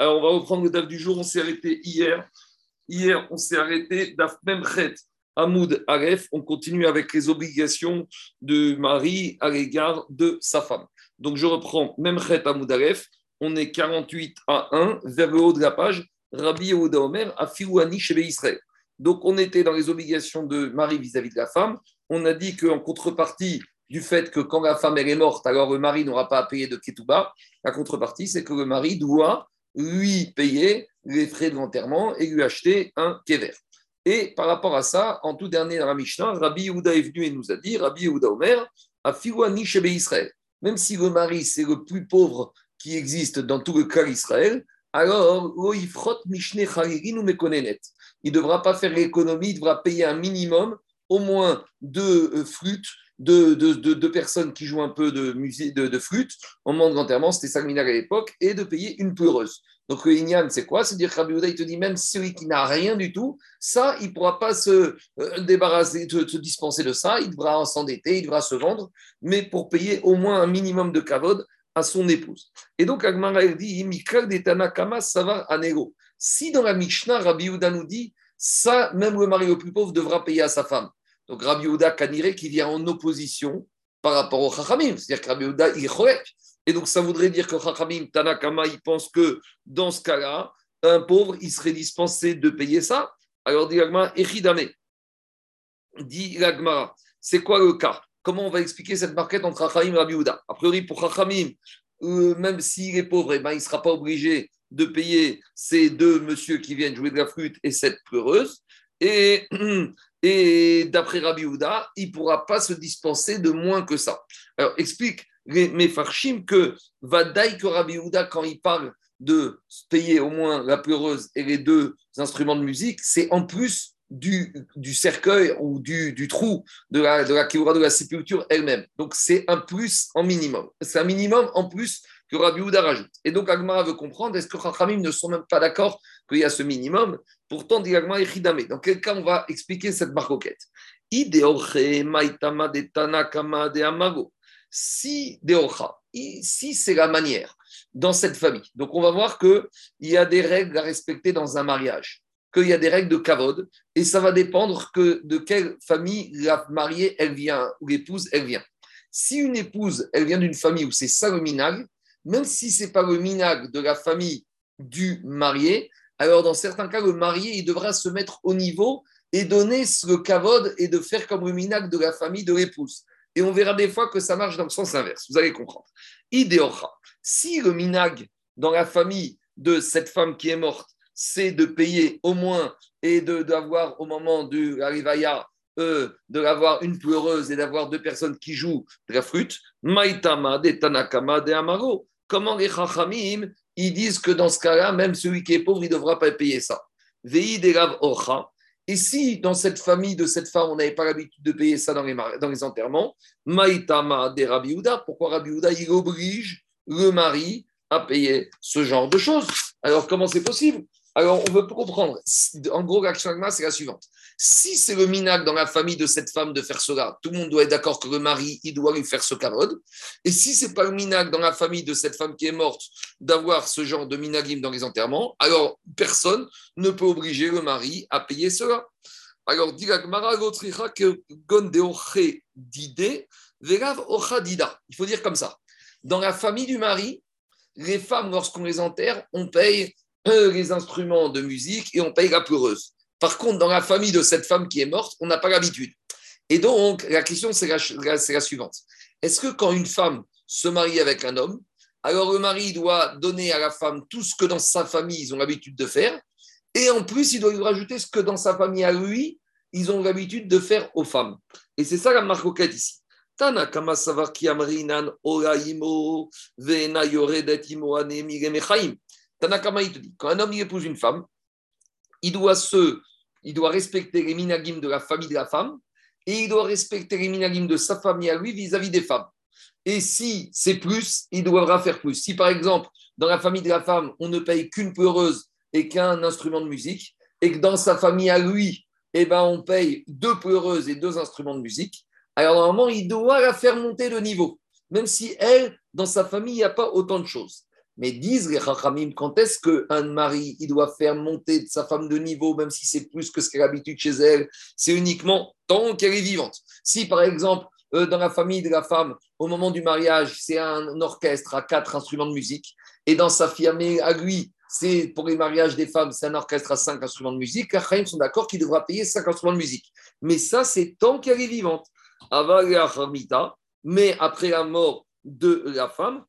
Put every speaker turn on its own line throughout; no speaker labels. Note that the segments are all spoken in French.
Alors, on va reprendre le DAF du jour. On s'est arrêté hier. Hier, on s'est arrêté DAF Memchet Hamoud Aref. On continue avec les obligations de mari à l'égard de sa femme. Donc, je reprends Memchet Hamoud Aref. On est 48 à 1 vers le haut de la page. Rabbi Yehuda Omer à Firouani chez Israël. Donc, on était dans les obligations de mari vis-à-vis de la femme. On a dit qu'en contrepartie du fait que quand la femme est morte, alors le mari n'aura pas à payer de ketouba, la contrepartie, c'est que le mari doit lui payer les frais de l'enterrement et lui acheter un kever. Et par rapport à ça, en tout dernier dans la Mishnah, Rabbi Yehuda est venu et nous a dit, Rabbi Yehuda Omer, a Fiwani Shebe Israël. Même si le mari, c'est le plus pauvre qui existe dans tout le cas d'Israël, alors, il ne devra pas faire l'économie, il devra payer un minimum, au moins deux euh, flûtes, deux, de, personnes qui jouent un peu de musique, de, flûte, en moment d'enterrement, c'était ça à l'époque, et de payer une pleureuse. Donc le Inyan, c'est quoi? C'est-à-dire que Rabbi il te dit, même celui qui n'a rien du tout, ça, il ne pourra pas se euh, débarrasser, se, dispenser de ça, il devra s'endetter, il devra se vendre, mais pour payer au moins un minimum de kavod à son épouse. Et donc Agmara, dit, de ça va à. Si dans la Mishnah, Rabbi Yehuda nous dit, ça, même le mari le plus pauvre devra payer à sa femme. Donc Rabbi Yehuda Kanire qui vient en opposition par rapport au Chachamim. C'est-à-dire que Rabbi Yehuda, il est Et donc ça voudrait dire que Chachamim, Tanakama, il pense que dans ce cas-là, un pauvre, il serait dispensé de payer ça. Alors dit l'Agma, Echidame. Dit l'Agma, c'est quoi le cas? Comment on va expliquer cette marquette entre Chachamim et Rabbi Yehuda? A priori, pour Chachamim, euh, même s'il est pauvre, eh ben, il ne sera pas obligé de payer ces deux messieurs qui viennent jouer de la flûte et cette pleureuse. Et d'après Rabbi Houda, il ne pourra pas se dispenser de moins que ça. Alors, explique mes farshim que Vadaï que Rabbi Houda, quand il parle de payer au moins la pleureuse et les deux instruments de musique, c'est en plus du, cercueil ou du, trou de la, de de la sépulture elle-même. Donc, c'est un plus en minimum. C'est un minimum en plus que Rabbi Houda rajoute. Et donc, Agmara veut comprendre, est-ce que Chachamim ne sont même pas d'accord qu'il y a ce minimum? Pourtant, dit Agmara Echidame. Dans quel cas on va expliquer cette marcoquette maitama de amago. Si deocha, si c'est la manière dans cette famille. Donc, on va voir qu'il y a des règles à respecter dans un mariage, qu'il y a des règles de kavod, et ça va dépendre que de quelle famille la mariée elle vient, ou l'épouse elle vient. Si une épouse, elle vient d'une famille où c'est ça même si ce n'est pas le minag de la famille du marié, alors dans certains cas, le marié, il devra se mettre au niveau et donner le kavod et de faire comme le minag de la famille de l'épouse. Et on verra des fois que ça marche dans le sens inverse. Vous allez comprendre. Idéora. Si le minag dans la famille de cette femme qui est morte, c'est de payer au moins et d'avoir au moment de la euh, de l'avoir une pleureuse et d'avoir deux personnes qui jouent de la flûte, Maitama de Tanakama de Amaro. Comment les Chachamim, ils disent que dans ce cas-là, même celui qui est pauvre, il ne devra pas payer ça. Vei Ocha. Et si dans cette famille de cette femme, on n'avait pas l'habitude de payer ça dans les, dans les enterrements, Maïtama de Rabbi pourquoi Rabbi il oblige le mari à payer ce genre de choses? Alors comment c'est possible? Alors, on veut comprendre. En gros, l'action c'est la suivante. Si c'est le minag dans la famille de cette femme de faire cela, tout le monde doit être d'accord que le mari, il doit lui faire ce carode. Et si c'est pas le minag dans la famille de cette femme qui est morte d'avoir ce genre de minagim dans les enterrements, alors personne ne peut obliger le mari à payer cela. Alors, dit que Il faut dire comme ça. Dans la famille du mari, les femmes, lorsqu'on les enterre, on paye les instruments de musique et on paye la pleureuse. Par contre, dans la famille de cette femme qui est morte, on n'a pas l'habitude. Et donc, la question, c'est la, suivante. Est-ce que quand une femme se marie avec un homme, alors le mari doit donner à la femme tout ce que dans sa famille, ils ont l'habitude de faire, et en plus, il doit lui rajouter ce que dans sa famille à lui, ils ont l'habitude de faire aux femmes. Et c'est ça la marcoquette ici. Tana kama vena yoredetimo Tanakama, il te dit, quand un homme épouse une femme, il doit, respecter les minagim de la famille de la femme et il doit respecter les minagim de sa famille à lui vis-à-vis des femmes. Et si c'est plus, il devra faire plus. Si par exemple, dans la famille de la femme, on ne paye qu'une pleureuse et qu'un instrument de musique, et que dans sa famille à lui, eh ben, on paye deux pleureuses et deux instruments de musique, alors normalement, il doit la faire monter de niveau, même si elle, dans sa famille, il n'y a pas autant de choses. Mais disent les Chachamim, quand est-ce qu'un mari il doit faire monter sa femme de niveau, même si c'est plus que ce qu'elle a l'habitude chez elle C'est uniquement tant qu'elle est vivante. Si par exemple, euh, dans la famille de la femme, au moment du mariage, c'est un orchestre à quatre instruments de musique, et dans sa famille, à lui, c'est pour les mariages des femmes, c'est un orchestre à cinq instruments de musique, les Chachamim sont d'accord qu'il devra payer cinq instruments de musique. Mais ça, c'est tant qu'elle est vivante. Mais après la mort de la femme,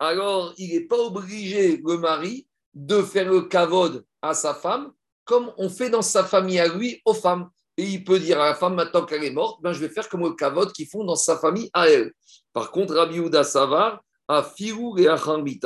alors il n'est pas obligé, le mari, de faire le kavod à sa femme, comme on fait dans sa famille à lui, aux femmes. Et il peut dire à la femme, maintenant qu'elle est morte, ben, je vais faire comme le kavod qu'ils font dans sa famille à elle. Par contre, Rabbi Houda Savar, à Firou et à Rabbi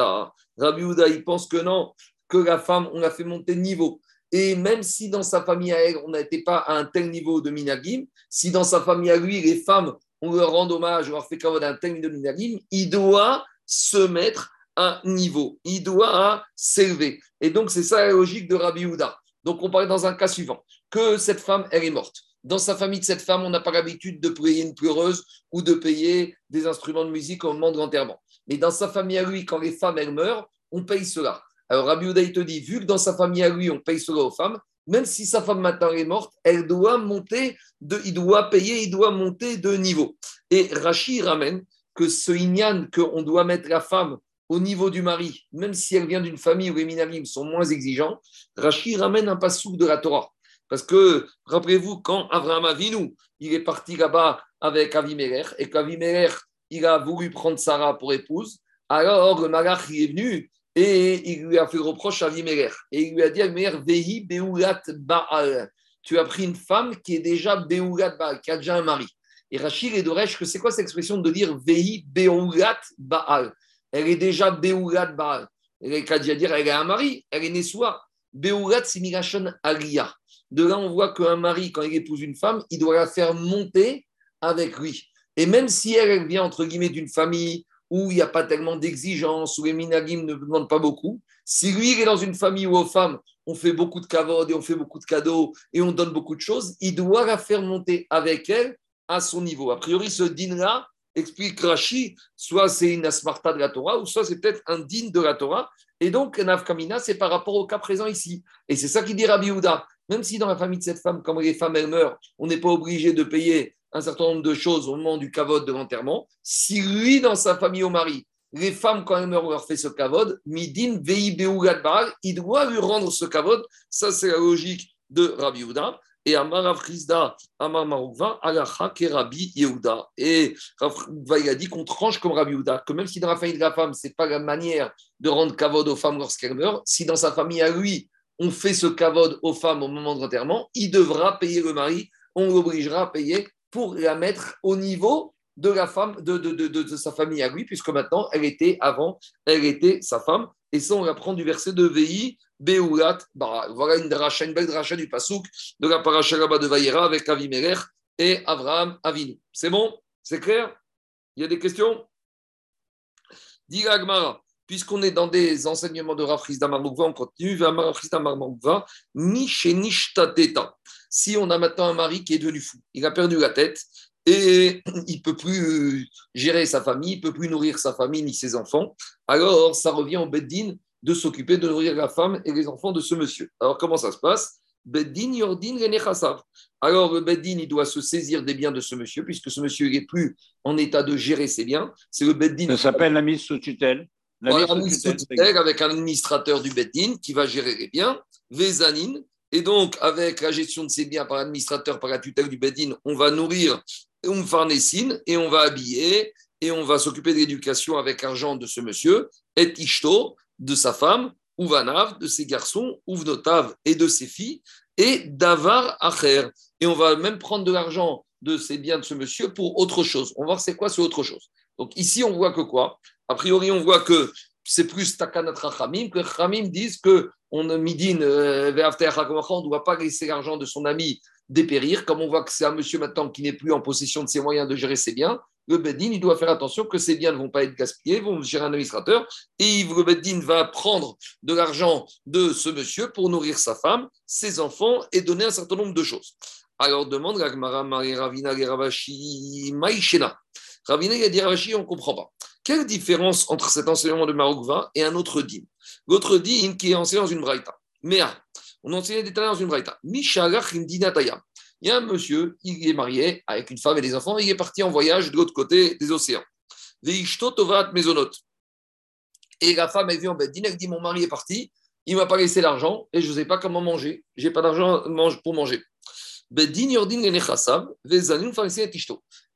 Houda, il pense que non, que la femme, on l'a fait monter de niveau. Et même si dans sa famille à elle, on n'était pas à un tel niveau de minagim, si dans sa famille à lui, les femmes, on leur rend hommage, on leur fait kavod à un tel niveau de minagim, il doit se mettre à niveau. Il doit s'élever. Et donc, c'est ça la logique de Rabbi Houda. Donc, on parle dans un cas suivant, que cette femme, elle est morte. Dans sa famille de cette femme, on n'a pas l'habitude de payer une pleureuse ou de payer des instruments de musique au moment de l'enterrement. Mais dans sa famille à lui, quand les femmes, elles meurent, on paye cela. Alors, Rabbi Houda, il te dit, vu que dans sa famille à lui, on paye cela aux femmes, même si sa femme maintenant est morte, elle doit monter, de, il doit payer, il doit monter de niveau. Et Rachid ramène que ce inyan qu'on doit mettre la femme au niveau du mari, même si elle vient d'une famille où les minarim sont moins exigeants, Rachid ramène un passou de la Torah. Parce que, rappelez-vous, quand Abraham Avinu, il est parti là-bas avec Avimelech, et qu'Avimelech, il a voulu prendre Sarah pour épouse, alors le malach, est venu et il lui a fait reproche à Avimelech. Et il lui a dit Avimelech, Vehi Beulat Baal. Tu as pris une femme qui est déjà Beulat Baal, qui a déjà un mari. Et Rachid et Doresh, que c'est quoi cette expression de dire Vehi Beulat Baal? Elle est déjà Beulat Baal. Elle est qu'à dire elle un mari, elle est née soi. Beulat, c'est Mirachon Alia. De là, on voit qu'un mari, quand il épouse une femme, il doit la faire monter avec lui. Et même si elle, vient, entre guillemets, d'une famille où il n'y a pas tellement d'exigences, où les minagim ne demandent pas beaucoup, si lui, il est dans une famille où aux femmes, on fait beaucoup de kavod et on fait beaucoup de cadeaux et on donne beaucoup de choses, il doit la faire monter avec elle à son niveau. A priori, ce din-là, explique Rashi, soit c'est une asmarta de la Torah, ou soit c'est peut-être un din de la Torah. Et donc, Nafkamina, c'est par rapport au cas présent ici. Et c'est ça qui dit Rabbi Houda. Même si dans la famille de cette femme, quand les femmes elles meurent, on n'est pas obligé de payer un certain nombre de choses au moment du kavod de l'enterrement, si lui, dans sa famille au mari, les femmes, quand elles meurent, on leur fait ce kavod, midin vei il doit lui rendre ce kavod. Ça, c'est la logique de Rabbi Houda. Et Amar Avrizda, Amar Marouva, Alacha Rabbi Yehuda. Et Rav il a dit qu'on tranche comme Rabbi Yehuda, que même si dans la famille de la femme, ce n'est pas la manière de rendre kavod aux femmes lorsqu'elles meurent, si dans sa famille à lui, on fait ce kavod aux femmes au moment de l'enterrement, il devra payer le mari, on l'obligera à payer pour la mettre au niveau de la femme, de, de, de, de, sa famille à lui, puisque maintenant, elle était avant, elle était sa femme. Et ça, on apprend du verset de VI, Beulat, voilà une, dracha, une belle dracha du Pasouk de la paracha de Vaïra avec Avimelech et Abraham Avinu. C'est bon? C'est clair? Il y a des questions? Dis puisqu'on est dans des enseignements de Rafriz Damarmoukva, on continue vers Rafriz Damarmoukva, Nish et Nishtateta. Si on a maintenant un mari qui est devenu fou, il a perdu la tête et il ne peut plus gérer sa famille, il ne peut plus nourrir sa famille ni ses enfants, alors ça revient au Beddin de s'occuper de nourrir la femme et les enfants de ce monsieur. Alors, comment ça se passe? Beddin Yordin Alors, le Beddin, il doit se saisir des biens de ce monsieur, puisque ce monsieur n'est plus en état de gérer ses biens. C'est le Beddin.
Ça s'appelle la mise sous tutelle.
La mise sous tutelle avec un administrateur du Beddin qui va gérer les biens, Vezanin. Et donc, avec la gestion de ces biens par l'administrateur, par la tutelle du Beddin, on va nourrir Umfarnessin et on va habiller et on va s'occuper de l'éducation avec l'argent de ce monsieur, et Ishto, de sa femme, Uvanav, de ses garçons, Uvnotav et de ses filles, et Davar Acher. Et on va même prendre de l'argent de ces biens de ce monsieur pour autre chose. On va voir c'est quoi ce autre chose. Donc ici, on voit que quoi? A priori, on voit que c'est plus Takanat Rachamim, que Rachamim disent que on midin euh, on ne doit pas laisser l'argent de son ami dépérir. Comme on voit que c'est un monsieur maintenant qui n'est plus en possession de ses moyens de gérer ses biens, le Beddin, il doit faire attention que ces biens ne vont pas être gaspillés, vont gérer un administrateur, et le Beddin va prendre de l'argent de ce monsieur pour nourrir sa femme, ses enfants et donner un certain nombre de choses. Alors demande Ravina Ravashi Maïchena. Ravina dit Ravashi, on ne comprend pas. Quelle différence entre cet enseignement de Maroukva et un autre din L'autre din qui est enseigné dans une braïta. Mais on enseignait des dans une braïta. Il y a un monsieur, il est marié avec une femme et des enfants, il est parti en voyage de l'autre côté des océans. Et la femme, elle vient en. Elle dit Mon mari est parti, il ne m'a pas laissé l'argent et je ne sais pas comment manger. Je n'ai pas d'argent pour manger. Et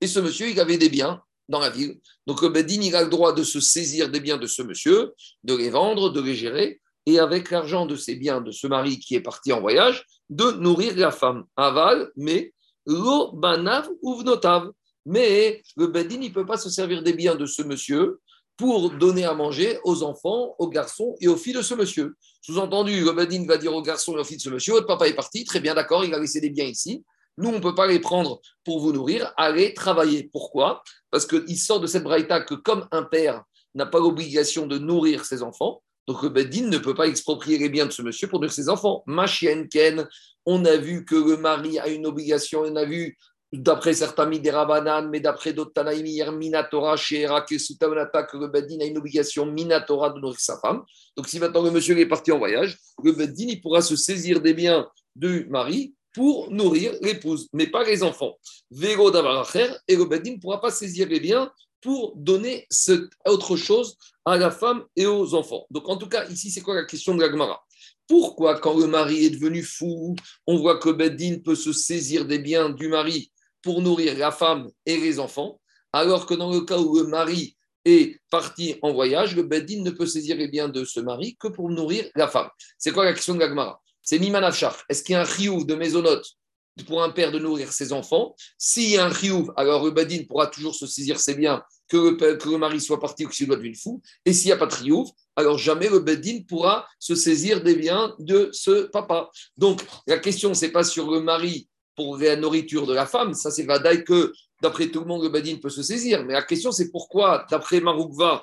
ce monsieur, il avait des biens dans la ville. Donc Bedin, il a le droit de se saisir des biens de ce monsieur, de les vendre, de les gérer, et avec l'argent de ces biens de ce mari qui est parti en voyage, de nourrir la femme. Aval, mais lo banav uvnotav. Mais le Bedin, il ne peut pas se servir des biens de ce monsieur pour donner à manger aux enfants, aux garçons et aux filles de ce monsieur. Sous-entendu, le Bedin va dire aux garçons et aux filles de ce monsieur, votre papa est parti, très bien, d'accord, il a laissé des biens ici. Nous, on ne peut pas les prendre pour vous nourrir, allez travailler. Pourquoi? Parce qu'il sort de cette braïta que comme un père n'a pas l'obligation de nourrir ses enfants, donc le Bedin ne peut pas exproprier les biens de ce monsieur pour nourrir ses enfants. Ma chienne Ken, on a vu que le mari a une obligation, on a vu d'après certains Miderabanan, mais d'après d'autres Tanaïm, Minatora, chez que le Bedin a une obligation Minatora de nourrir sa femme. Donc si maintenant le monsieur est parti en voyage, le Bedin il pourra se saisir des biens du mari pour nourrir l'épouse, mais pas les enfants. Véro et le Bedin ne pourra pas saisir les biens pour donner autre chose à la femme et aux enfants. Donc en tout cas, ici, c'est quoi la question de la Gemara? Pourquoi, quand le mari est devenu fou, on voit que Bedin peut se saisir des biens du mari pour nourrir la femme et les enfants, alors que dans le cas où le mari est parti en voyage, le Bedin ne peut saisir les biens de ce mari que pour nourrir la femme? C'est quoi la question de la Gemara? C'est Mimanafchar. Est-ce qu'il y a un chiouf de mésonote pour un père de nourrir ses enfants S'il y a un chiouf, alors le badin pourra toujours se saisir ses biens, que le, mari soit parti ou qu'il soit devenu fou. Et s'il n'y a pas de chiouf, alors jamais le badin pourra se saisir des biens de ce papa. Donc la question, c'est pas sur le mari pour la nourriture de la femme, ça c'est Vadaï que d'après tout le monde, le badin peut se saisir. Mais la question, c'est pourquoi, d'après Maroukva,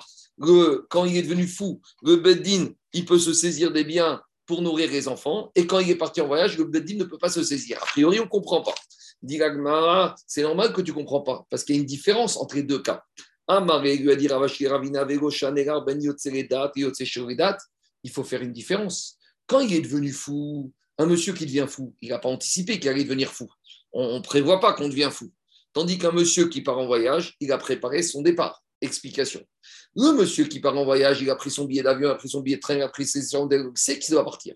quand il est devenu fou, le badin, il peut se saisir des biens pour nourrir les enfants. Et quand il est parti en voyage, le Beddin ne peut pas se saisir. A priori, on ne comprend pas. Dit c'est normal que tu ne comprends pas, parce qu'il y a une différence entre les deux cas. Ben il faut faire une différence. Quand il est devenu fou, un monsieur qui devient fou, il n'a pas anticipé qu'il allait devenir fou. On ne prévoit pas qu'on devient fou. Tandis qu'un monsieur qui part en voyage, il a préparé son départ. Explication. Le monsieur qui part en voyage, il a pris son billet d'avion, il a pris son billet de train, il a pris ses il sait qu'il doit partir.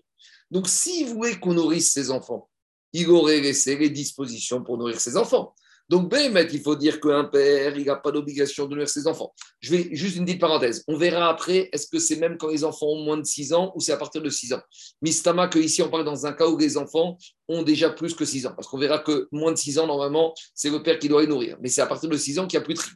Donc, s'il voulait qu'on nourrisse ses enfants, il aurait laissé les dispositions pour nourrir ses enfants. Donc, Bémet, il faut dire qu'un père, il n'a pas d'obligation de nourrir ses enfants. Je vais juste une petite parenthèse. On verra après, est-ce que c'est même quand les enfants ont moins de 6 ans ou c'est à partir de 6 ans Mistama, que ici on parle dans un cas où les enfants ont déjà plus que 6 ans. Parce qu'on verra que moins de 6 ans, normalement, c'est le père qui doit les nourrir. Mais c'est à partir de 6 ans qu'il n'y a plus de tri.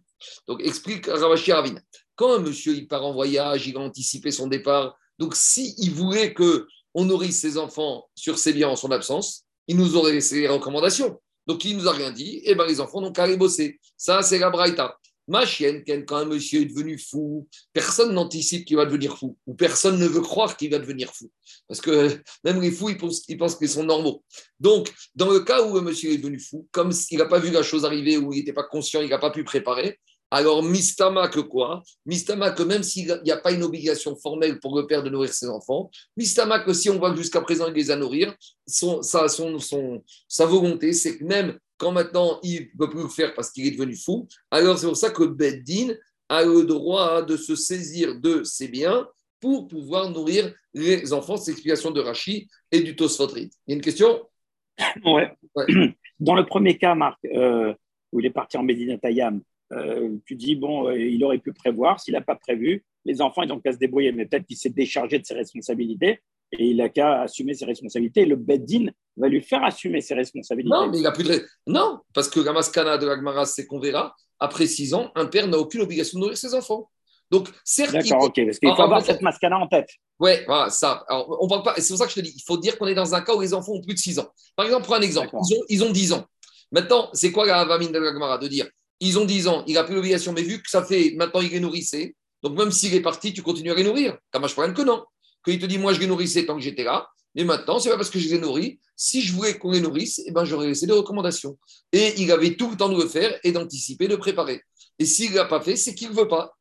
Donc, explique Ravashi Ravine. Quand un monsieur il part en voyage, il a anticipé son départ. Donc, s'il voulait que on nourrisse ses enfants sur ses biens en son absence, il nous aurait laissé les recommandations. Donc, il nous a rien dit. Eh ben les enfants n'ont qu'à aller bosser. Ça, c'est la braïta. Ma chienne, quand un monsieur est devenu fou, personne n'anticipe qu'il va devenir fou, ou personne ne veut croire qu'il va devenir fou. Parce que même les fous, ils pensent, ils pensent qu'ils sont normaux. Donc, dans le cas où un monsieur est devenu fou, comme s'il n'a pas vu la chose arriver, ou il n'était pas conscient, il n'a pas pu préparer, alors, mistama que quoi? Mistama que même s'il n'y a pas une obligation formelle pour le père de nourrir ses enfants, mistama que si on voit que jusqu'à présent il les a nourrir, son, sa, son, sa volonté, c'est que même quand maintenant il ne peut plus le faire parce qu'il est devenu fou, alors c'est pour ça que Beddin a le droit de se saisir de ses biens pour pouvoir nourrir les enfants. C'est l'explication de Rachi et du Tosfotrit. Il y a une question?
Ouais. Dans le premier cas, Marc, euh, où il est parti en Médina Tayam, euh, tu dis, bon, euh, il aurait pu prévoir, s'il n'a pas prévu, les enfants, ils ont qu'à se débrouiller, mais peut-être qu'il s'est déchargé de ses responsabilités et il n'a qu'à assumer ses responsabilités. Le Beddin va lui faire assumer ses responsabilités.
Non, mais il n'a plus de. Non, parce que la maskana de l'Agmara, c'est qu'on verra, après six ans, un père n'a aucune obligation de nourrir ses enfants. Donc,
certes. D'accord, ok, parce qu'il faut avoir cette maskana en tête.
Oui, voilà, ça. Alors, on parle pas. C'est pour ça que je te dis, il faut dire qu'on est dans un cas où les enfants ont plus de 6 ans. Par exemple, prends un exemple. Ils ont, ils ont 10 ans. Maintenant, c'est quoi la vamine de l'Agmara De dire ils ont 10 ans, il n'a plus l'obligation, mais vu que ça fait maintenant il est nourrissé, donc même s'il est parti, tu continues à les nourrir. Kamash que non. Qu'il te dit, moi je les nourrissais tant que j'étais là, mais maintenant, c'est pas parce que je les nourris. Si je voulais qu'on les nourrisse, eh ben, j'aurais laissé des recommandations. Et il avait tout le temps de le faire et d'anticiper, de préparer. Et s'il ne l'a pas fait, c'est qu'il ne veut pas.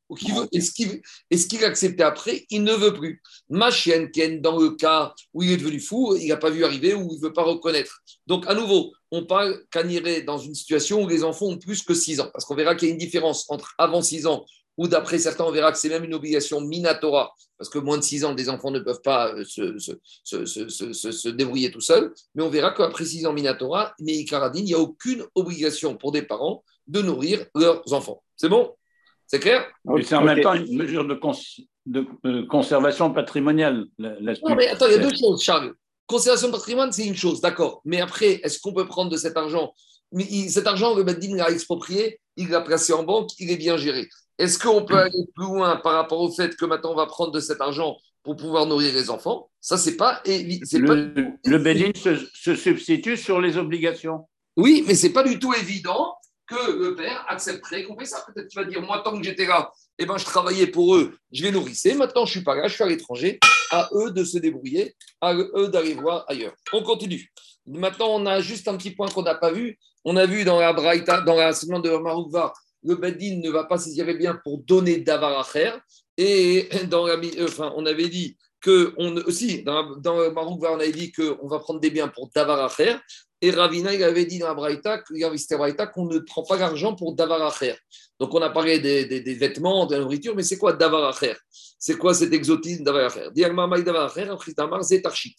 Est-ce qu'il est a accepté après? Il ne veut plus. Ma chienne, Ken, dans le cas où il est devenu fou, il n'a pas vu arriver ou il ne veut pas reconnaître. Donc, à nouveau, on parle qu'on irait dans une situation où les enfants ont plus que 6 ans. Parce qu'on verra qu'il y a une différence entre avant 6 ans ou d'après certains, on verra que c'est même une obligation minatora, parce que moins de 6 ans, des enfants ne peuvent pas euh, se, se, débrouiller tout seuls, mais on verra qu'après 6 ans minatora, mais il n'y a aucune obligation pour des parents de nourrir leurs enfants. C'est bon? C'est clair?
C'est en même temps une mesure de, de conservation patrimoniale.
non, mais attends, il y a deux choses, Charles. Conservation de patrimoine, c'est une chose, d'accord. Mais après, est-ce qu'on peut prendre de cet argent? Cet argent, le Beddin l'a exproprié, il l'a placé en banque, il est bien géré. Est-ce qu'on peut aller plus loin par rapport au fait que maintenant on va prendre de cet argent pour pouvoir nourrir les enfants? Ça, c'est pas.
Le, le Bédine se, substitue sur les obligations.
Oui, mais c'est pas du tout évident que le père accepterait qu'on fait ça. Peut-être qu'il va dire Moi, tant que j'étais là, eh ben, je travaillais pour eux, je les nourrissais. Maintenant, je suis pas là, je suis à l'étranger. À eux de se débrouiller, à eux d'aller voir ailleurs. On continue. Maintenant, on a juste un petit point qu'on n'a pas vu. On a vu dans la Braïta, dans la semaine de Maroukva, le Bedin ne va pas saisir les biens pour donner d'avar Et dans la, euh, enfin, on avait dit que aussi dans, dans Maroc, on avait dit qu'on va prendre des biens pour davar Et Ravina, il avait dit dans la Braïta, qu'on ne prend pas l'argent pour davar Donc on a parlé des, des, vêtements, de la nourriture, mais c'est quoi davar C'est quoi cet exotisme davar c'est tarchit.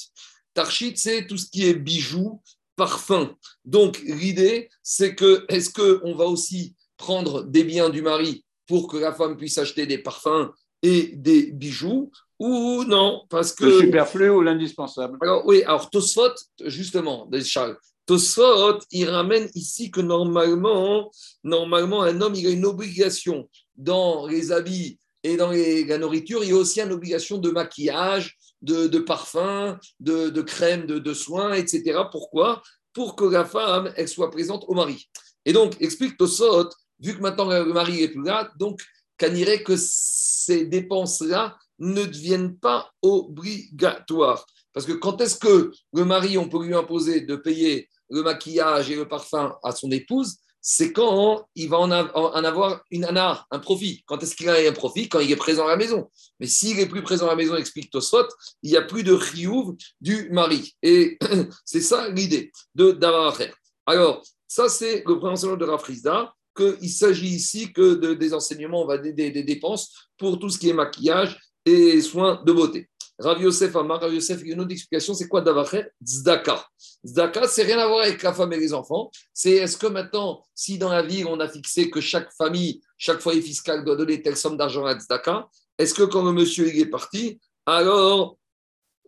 Tarchit, c'est tout ce qui est bijoux, parfum. Donc l'idée, c'est que est-ce qu'on va aussi prendre des biens du mari pour que la femme puisse acheter des parfums et des bijoux? Ou non parce que
le superflu ou l'indispensable.
Alors oui, alors Tosfot justement, Charles. Tosfot, il ramène ici que normalement, normalement un homme il a une obligation dans les habits et dans la nourriture, il y a aussi une obligation de maquillage, de, de parfum, de, de crème, de, de soins, etc. Pourquoi? Pour que la femme, elle soit présente au mari. Et donc, explique Tosfot, vu que maintenant le mari est plus là, donc qu'on irait que ces dépenses-là ne deviennent pas obligatoires. Parce que quand est-ce que le mari, on peut lui imposer de payer le maquillage et le parfum à son épouse c'est quand il va en, avoir une anar, un profit. Quand est-ce qu'il a un profit? Quand il est présent à la maison. Mais s'il est plus présent à la maison, explique Tosfot, il n'y a plus de riouv du mari. Et c'est ça l'idée de faire. Alors, ça, c'est le principe de Rafrizda qu'il s'agit ici que de, des enseignements, on va des, dépenses pour tout ce qui est maquillage et soins de beauté. Rav Yosef Amar, Rav Yosef, il y a une autre explication, c'est quoi Davacher? Zdaka. Zdaka, c'est rien à voir avec la femme et les enfants. C'est est-ce que maintenant, si dans la ville, on a fixé que chaque famille, chaque foyer fiscal doit donner telle somme d'argent à Zdaka, est-ce que quand le monsieur est parti, alors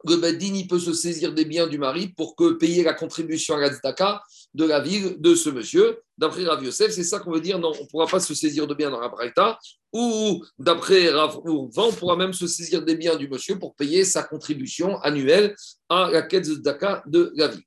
le Beddin, il peut se saisir des biens du mari pour que payer la contribution à la tzedaka de la ville de ce monsieur? D'après Rav Yosef, c'est ça qu'on veut dire, non, on ne pourra pas se saisir de biens dans la Braïta, ou d'après Rav on pourra même se saisir des biens du monsieur pour payer sa contribution annuelle à la quête de tzedaka de la ville.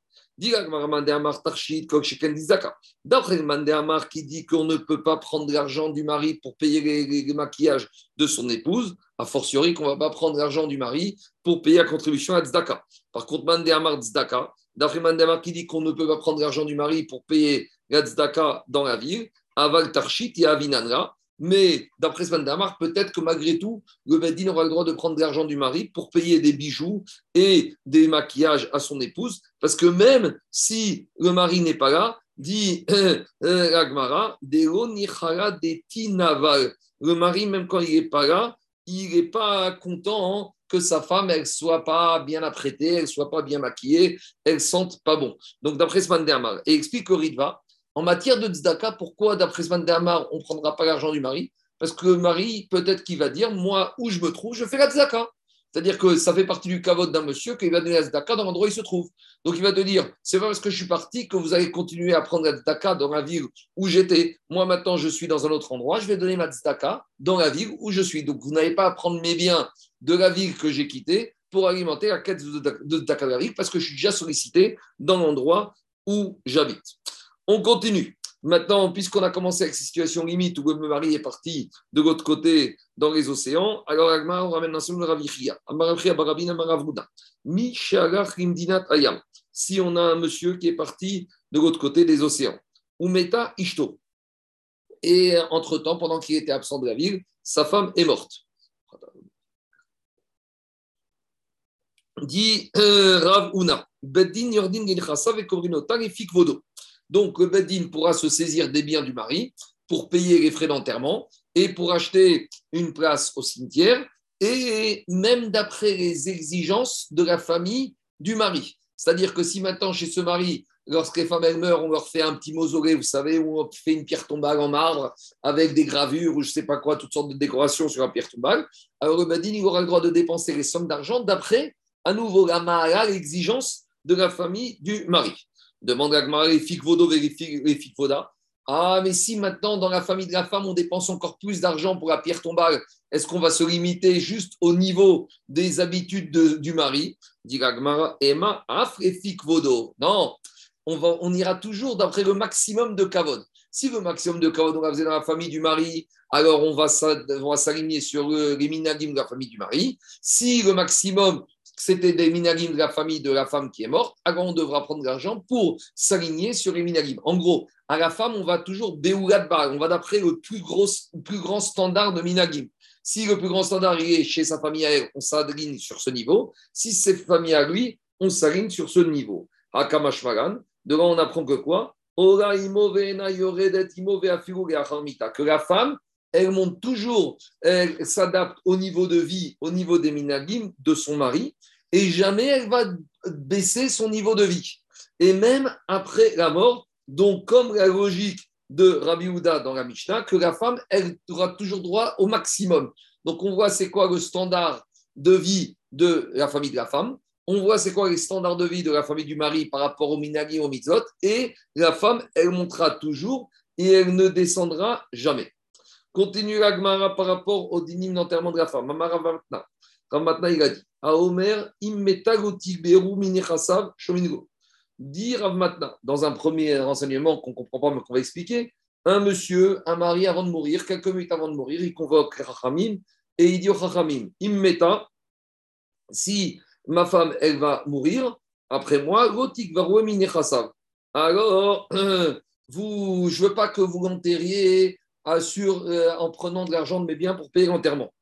D'après le qui dit qu'on ne peut pas prendre l'argent du mari pour payer les, maquillages de son épouse, a fortiori qu'on ne va pas prendre l'argent du mari pour payer la contribution à Tzedaka. Par contre, Mandéamar Tzedaka, d'après Mandéamar qui dit qu'on ne peut pas prendre l'argent du mari pour payer la dans la ville, Aval Tarshit et Avinanra, mais d'après ce Damar, peut-être que malgré tout, le Bedin aura le droit de prendre de l'argent du mari pour payer des bijoux et des maquillages à son épouse, parce que même si le mari n'est pas là, dit euh, euh, Agmara, le mari, même quand il n'est pas là, il n'est pas content que sa femme, elle soit pas bien apprêtée, elle soit pas bien maquillée, elle sente pas bon. Donc, d'après ce Damar, et explique au Ritva, en matière de tzedaka, pourquoi, d'après Sman Amar, on ne prendra pas l'argent du mari? Parce que le mari, peut-être qu'il va dire, moi, où je me trouve, je fais la tzedaka. C'est-à-dire que ça fait partie du kavod d'un monsieur qu'il va donner la tzedaka dans l'endroit où il se trouve. Donc il va te dire, c'est pas parce que je suis parti que vous allez continuer à prendre la tzedaka dans la ville où j'étais. Moi maintenant, je suis dans un autre endroit, je vais donner ma tzedaka dans la ville où je suis. Donc vous n'avez pas à prendre mes biens de la ville que j'ai quittée pour alimenter la quête de tzedaka de la ville parce que je suis déjà sollicité dans l'endroit où j'habite. On continue. Maintenant, puisqu'on a commencé avec cette situation limite où le mari est parti de l'autre côté dans les océans, alors Agma, on ramène Ravichia. ayam. Si on a un monsieur qui est parti de l'autre côté des océans, Umeta Ishto. Et entre-temps, pendant qu'il était absent de la ville, sa femme est morte. Dit euh, Rav. Donc le Beddin pourra se saisir des biens du mari pour payer les frais d'enterrement et pour acheter une place au cimetière et même d'après les exigences de la famille du mari. C'est-à-dire que si maintenant chez ce mari, lorsque les femmes meurent, on leur fait un petit mausolée, vous savez, où on fait une pierre tombale en marbre avec des gravures ou je ne sais pas quoi, toutes sortes de décorations sur la pierre tombale, alors le Badin, il aura le droit de dépenser les sommes d'argent d'après, à nouveau, la Mahala, l'exigence de la famille du mari. Demande à Gmara, les Fikvodo et les Fikvoda. Ah, mais si maintenant, dans la famille de la femme, on dépense encore plus d'argent pour la pierre tombale, est-ce qu'on va se limiter juste au niveau des habitudes du mari? Dit Emma, Vodo. Non, on, ira toujours d'après le maximum de kavod. Si le maximum de kavod, on va faire dans la famille du mari, alors on va s'aligner sur les minagim de la famille du mari. Si le maximum, c'était des minagim de la famille de la femme qui est morte, alors on devra prendre de l'argent pour s'aligner sur les minagim. En gros, à la femme, on va toujours béoulat on va d'après le plus, gros, plus grand standard de minagim. Si le plus grand standard est chez sa famille à elle, on s'aligne sur ce niveau. Si c'est famille à lui, on s'aligne sur ce niveau. Hakamashmaran, devant on apprend que quoi? Que la femme, elle monte toujours, elle s'adapte au niveau de vie, au niveau des minagim de son mari, et jamais elle va baisser son niveau de vie. Et même après la mort, donc comme la logique de Rabbi Houda dans la Mishnah, que la femme, elle aura toujours droit au maximum. Donc on voit c'est quoi le standard de vie de la famille de la femme, on voit c'est quoi les standards de vie de la famille du mari par rapport au minagi au mitzvot, et la femme, elle montera toujours et elle ne descendra jamais. Continue l'agmara par rapport au dinim d'enterrement de la femme. Maintenant, il a dit à Omer, Rav Matna, dans un premier renseignement qu'on ne comprend pas mais qu'on va expliquer, un monsieur, un mari avant de mourir, quelques minutes avant de mourir, il convoque Rachamim et il dit au Rachamim, Immeta, si ma femme, elle va mourir, après moi, Gotik Alors, vous, je ne veux pas que vous l'enterriez euh, en prenant de l'argent de mes biens pour payer l'enterrement.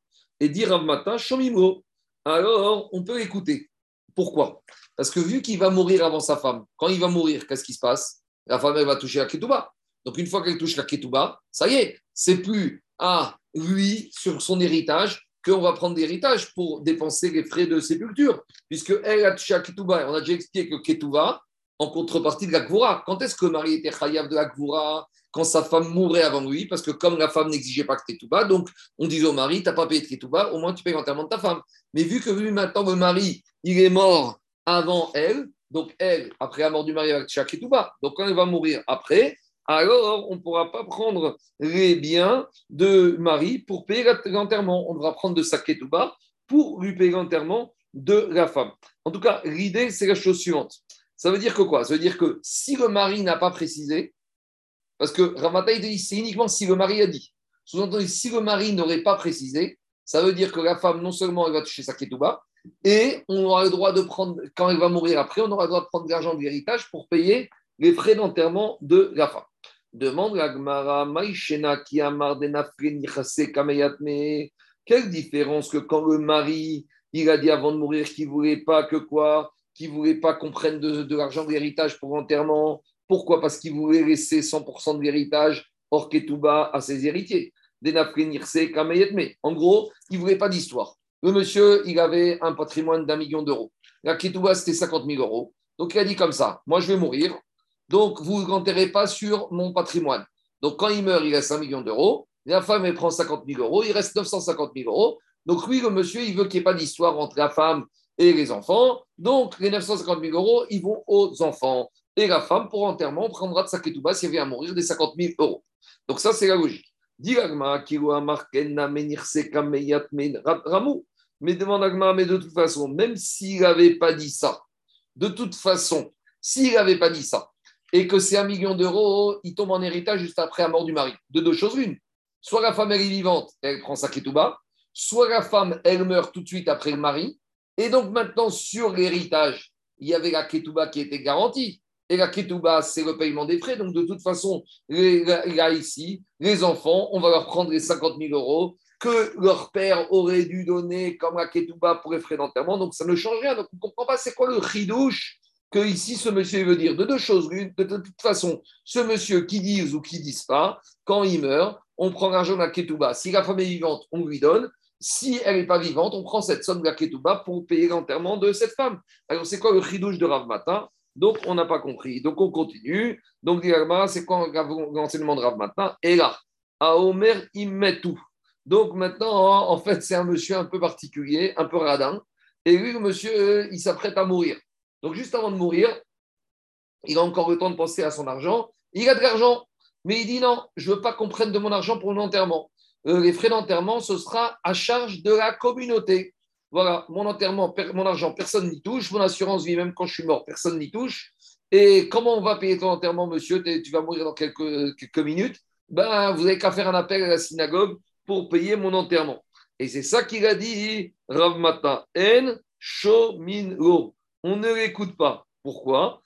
Et dire Rav Matna, Shomimo. Alors, on peut écouter. Pourquoi? Parce que vu qu'il va mourir avant sa femme, quand il va mourir, qu'est-ce qui se passe? La femme, elle va toucher la ketouba. Donc, une fois qu'elle touche la ketouba, ça y est, c'est plus à lui, sur son héritage, qu'on va prendre l'héritage pour dépenser les frais de sépulture. Puisque elle a touché la ketouba. On a déjà expliqué que ketouba, en contrepartie de la kvoura. Quand est-ce que Marie était chayav de la kvoura Quand sa femme mourait avant lui, parce que comme la femme n'exigeait pas que ketouba, donc on disait au mari, tu n'as pas payé ketouba, au moins tu payes l'enterrement de ta femme. Mais vu que lui, maintenant, le mari, il est mort avant elle, donc elle, après la mort du mari, avec Ketouba, donc quand elle va mourir après, alors on ne pourra pas prendre les biens de mari pour payer l'enterrement. On devra prendre de sa Ketouba pour lui payer l'enterrement de la femme. En tout cas, l'idée, c'est la chose suivante. Ça veut dire que quoi? Ça veut dire que si le mari n'a pas précisé, parce que Ramata, dit c'est uniquement si le mari a dit. Sous-entendu, si le mari n'aurait pas précisé, ça veut dire que la femme, non seulement elle va toucher sa ketouba, et on aura le droit de prendre, quand elle va mourir après, on aura le droit de prendre l'argent de l'héritage pour payer les frais d'enterrement de la femme. Demande la Gemara, qui Quelle différence que quand le mari, il a dit avant de mourir qu'il ne voulait pas que quoi Qu'il ne voulait pas qu'on prenne de, l'argent de l'héritage pour l'enterrement. Pourquoi? Parce qu'il voulait laisser 100% de l'héritage hors ketouba à ses héritiers. En gros, il ne voulait pas d'histoire. Le monsieur, il avait un patrimoine d'un million d'euros. La Ketouba, c'était 50 000 euros. Donc, il a dit comme ça Moi, je vais mourir. Donc, vous ne renterrez pas sur mon patrimoine. Donc, quand il meurt, il reste un million d'euros. La femme, elle prend 50 000 euros. Il reste 950 000 euros. Donc, lui, le monsieur, il veut qu'il n'y ait pas d'histoire entre la femme et les enfants. Donc, les 950 000 euros, ils vont aux enfants. Et la femme, pour enterrement, prendra de sa ketouba s'il vient à mourir des 50 000 euros. Donc, ça, c'est la logique. Ramou. Mais demande Agma, mais de toute façon, même s'il n'avait pas dit ça, de toute façon, s'il n'avait pas dit ça, et que c'est un million d'euros, il tombe en héritage juste après la mort du mari. De deux choses l'une. Soit la femme, elle est vivante, elle prend sa ketouba, soit la femme, elle meurt tout de suite après le mari. Et donc maintenant, sur l'héritage, il y avait la ketouba qui était garantie. Et la ketouba, c'est le paiement des frais. Donc, de toute façon, là, ici, les enfants, on va leur prendre les 50 000 euros que leur père aurait dû donner comme la ketouba pour les frais d'enterrement. Donc, ça ne change rien. Donc, on ne comprend pas c'est quoi le ridouche que ici ce monsieur veut dire. De deux choses de toute façon, ce monsieur qui dit ou qui disent pas, quand il meurt, on prend l'argent de la ketouba. Si la femme est vivante, on lui donne. Si elle n'est pas vivante, on prend cette somme de la ketouba pour payer l'enterrement de cette femme. Alors, c'est quoi le ridouche de Rav Matin? Donc, on n'a pas compris. Donc, on continue. Donc, c'est quoi l'enseignement de Rav Matin Et là, à Omer, il met tout. Donc, maintenant, en fait, c'est un monsieur un peu particulier, un peu radin. Et lui, le monsieur, il s'apprête à mourir. Donc, juste avant de mourir, il a encore le temps de penser à son argent. Il a de l'argent, mais il dit non, je ne veux pas qu'on prenne de mon argent pour l'enterrement. Euh, les frais d'enterrement, ce sera à charge de la communauté. Voilà, mon enterrement, mon argent, personne n'y touche. Mon assurance vie, même quand je suis mort, personne n'y touche. Et comment on va payer ton enterrement, monsieur? Tu vas mourir dans quelques, minutes. Ben, vous n'avez qu'à faire un appel à la synagogue pour payer mon enterrement. Et c'est ça qu'il a dit, Rav Mata. En Shomin On ne l'écoute pas. Pourquoi?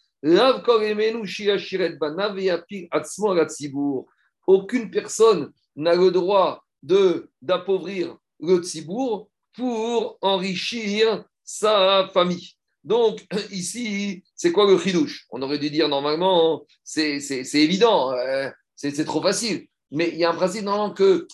Aucune personne n'a le droit d'appauvrir le tzibour pour enrichir sa famille. Donc, ici, c'est quoi le chidouche? On aurait dû dire normalement, c'est évident, euh, c'est trop facile. Mais il y a un principe normalement que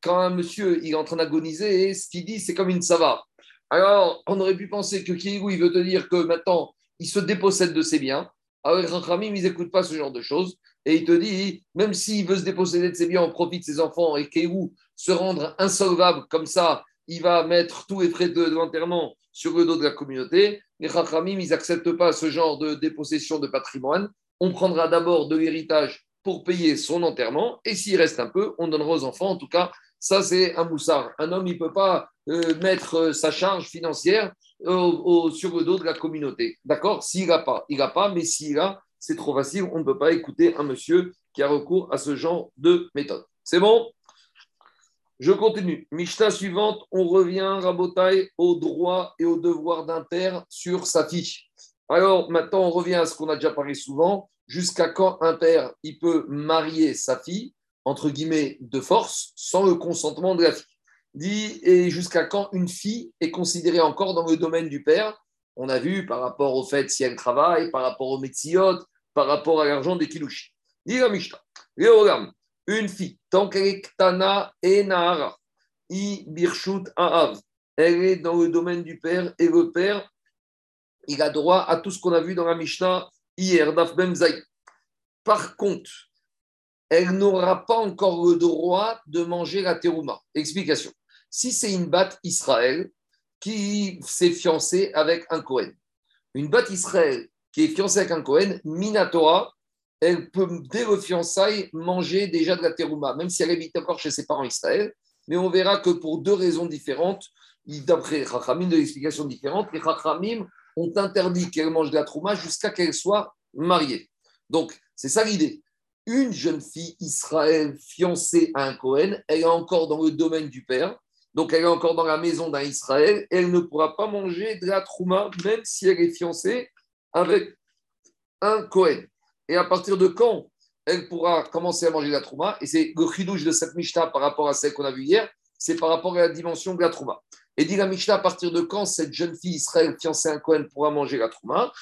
quand un monsieur est en train d'agoniser, ce qu'il dit, c'est comme une sava. Alors, on aurait pu penser que Kirikou, il veut te dire que maintenant, il se dépossède de ses biens. Avec Rachamim, ils n'écoutent pas ce genre de choses. Et il te dit, même s'il veut se déposséder de ses biens, on profite de ses enfants et Kéhou se rendre insolvable comme ça, il va mettre tous les frais de, l'enterrement sur le dos de la communauté. Les Rachamim, ils n'acceptent pas ce genre de dépossession de patrimoine. On prendra d'abord de l'héritage pour payer son enterrement. Et s'il reste un peu, on donnera aux enfants. En tout cas, ça, c'est un moussard. Un homme, il ne peut pas euh, mettre euh, sa charge financière sur le dos de la communauté. D'accord? S'il n'a pas, il n'a pas, mais s'il a, c'est trop facile. On ne peut pas écouter un monsieur qui a recours à ce genre de méthode. C'est bon? Je continue. Mishnah suivante, on revient, Rabotai, au droit et au devoir d'un père sur sa fille. Alors maintenant, on revient à ce qu'on a déjà parlé souvent. Jusqu'à quand un père il peut marier sa fille, entre guillemets, de force, sans le consentement de la fille? Dit et jusqu'à quand une fille est considérée encore dans le domaine du père? On a vu par rapport au fait si elle travaille, par rapport au métiot, par rapport à l'argent des kilouchi. Dit la Mishnah, une fille, tant qu'elle est i birshut aav, elle est dans le domaine du père et le père, il a droit à tout ce qu'on a vu dans la Mishnah hier, Daf Par contre, elle n'aura pas encore le droit de manger la terouma. Explication. Si c'est une batte Israël qui s'est fiancée avec un Cohen. Une batte Israël qui est fiancée avec un Cohen, Minatora, elle peut, dès le fiançailles, manger déjà de la terouma, même si elle habite encore chez ses parents Israël. Mais on verra que pour deux raisons différentes, d'après Rachamim, de l'explication différente, les Rachamim ont interdit qu'elle mange de la terouma jusqu'à qu'elle soit mariée. Donc, c'est ça l'idée. Une jeune fille Israël fiancée à un Cohen, elle est encore dans le domaine du père, donc elle est encore dans la maison d'un Israël, elle ne pourra pas manger de la trouma, même si elle est fiancée avec un Cohen. Et à partir de quand elle pourra commencer à manger la trouma Et c'est le chidouche de cette Mishnah par rapport à celle qu'on a vue hier, c'est par rapport à la dimension de la trouma. Et dit la Mishnah, à partir de quand cette jeune fille Israël fiancée à un Cohen pourra manger la trouma?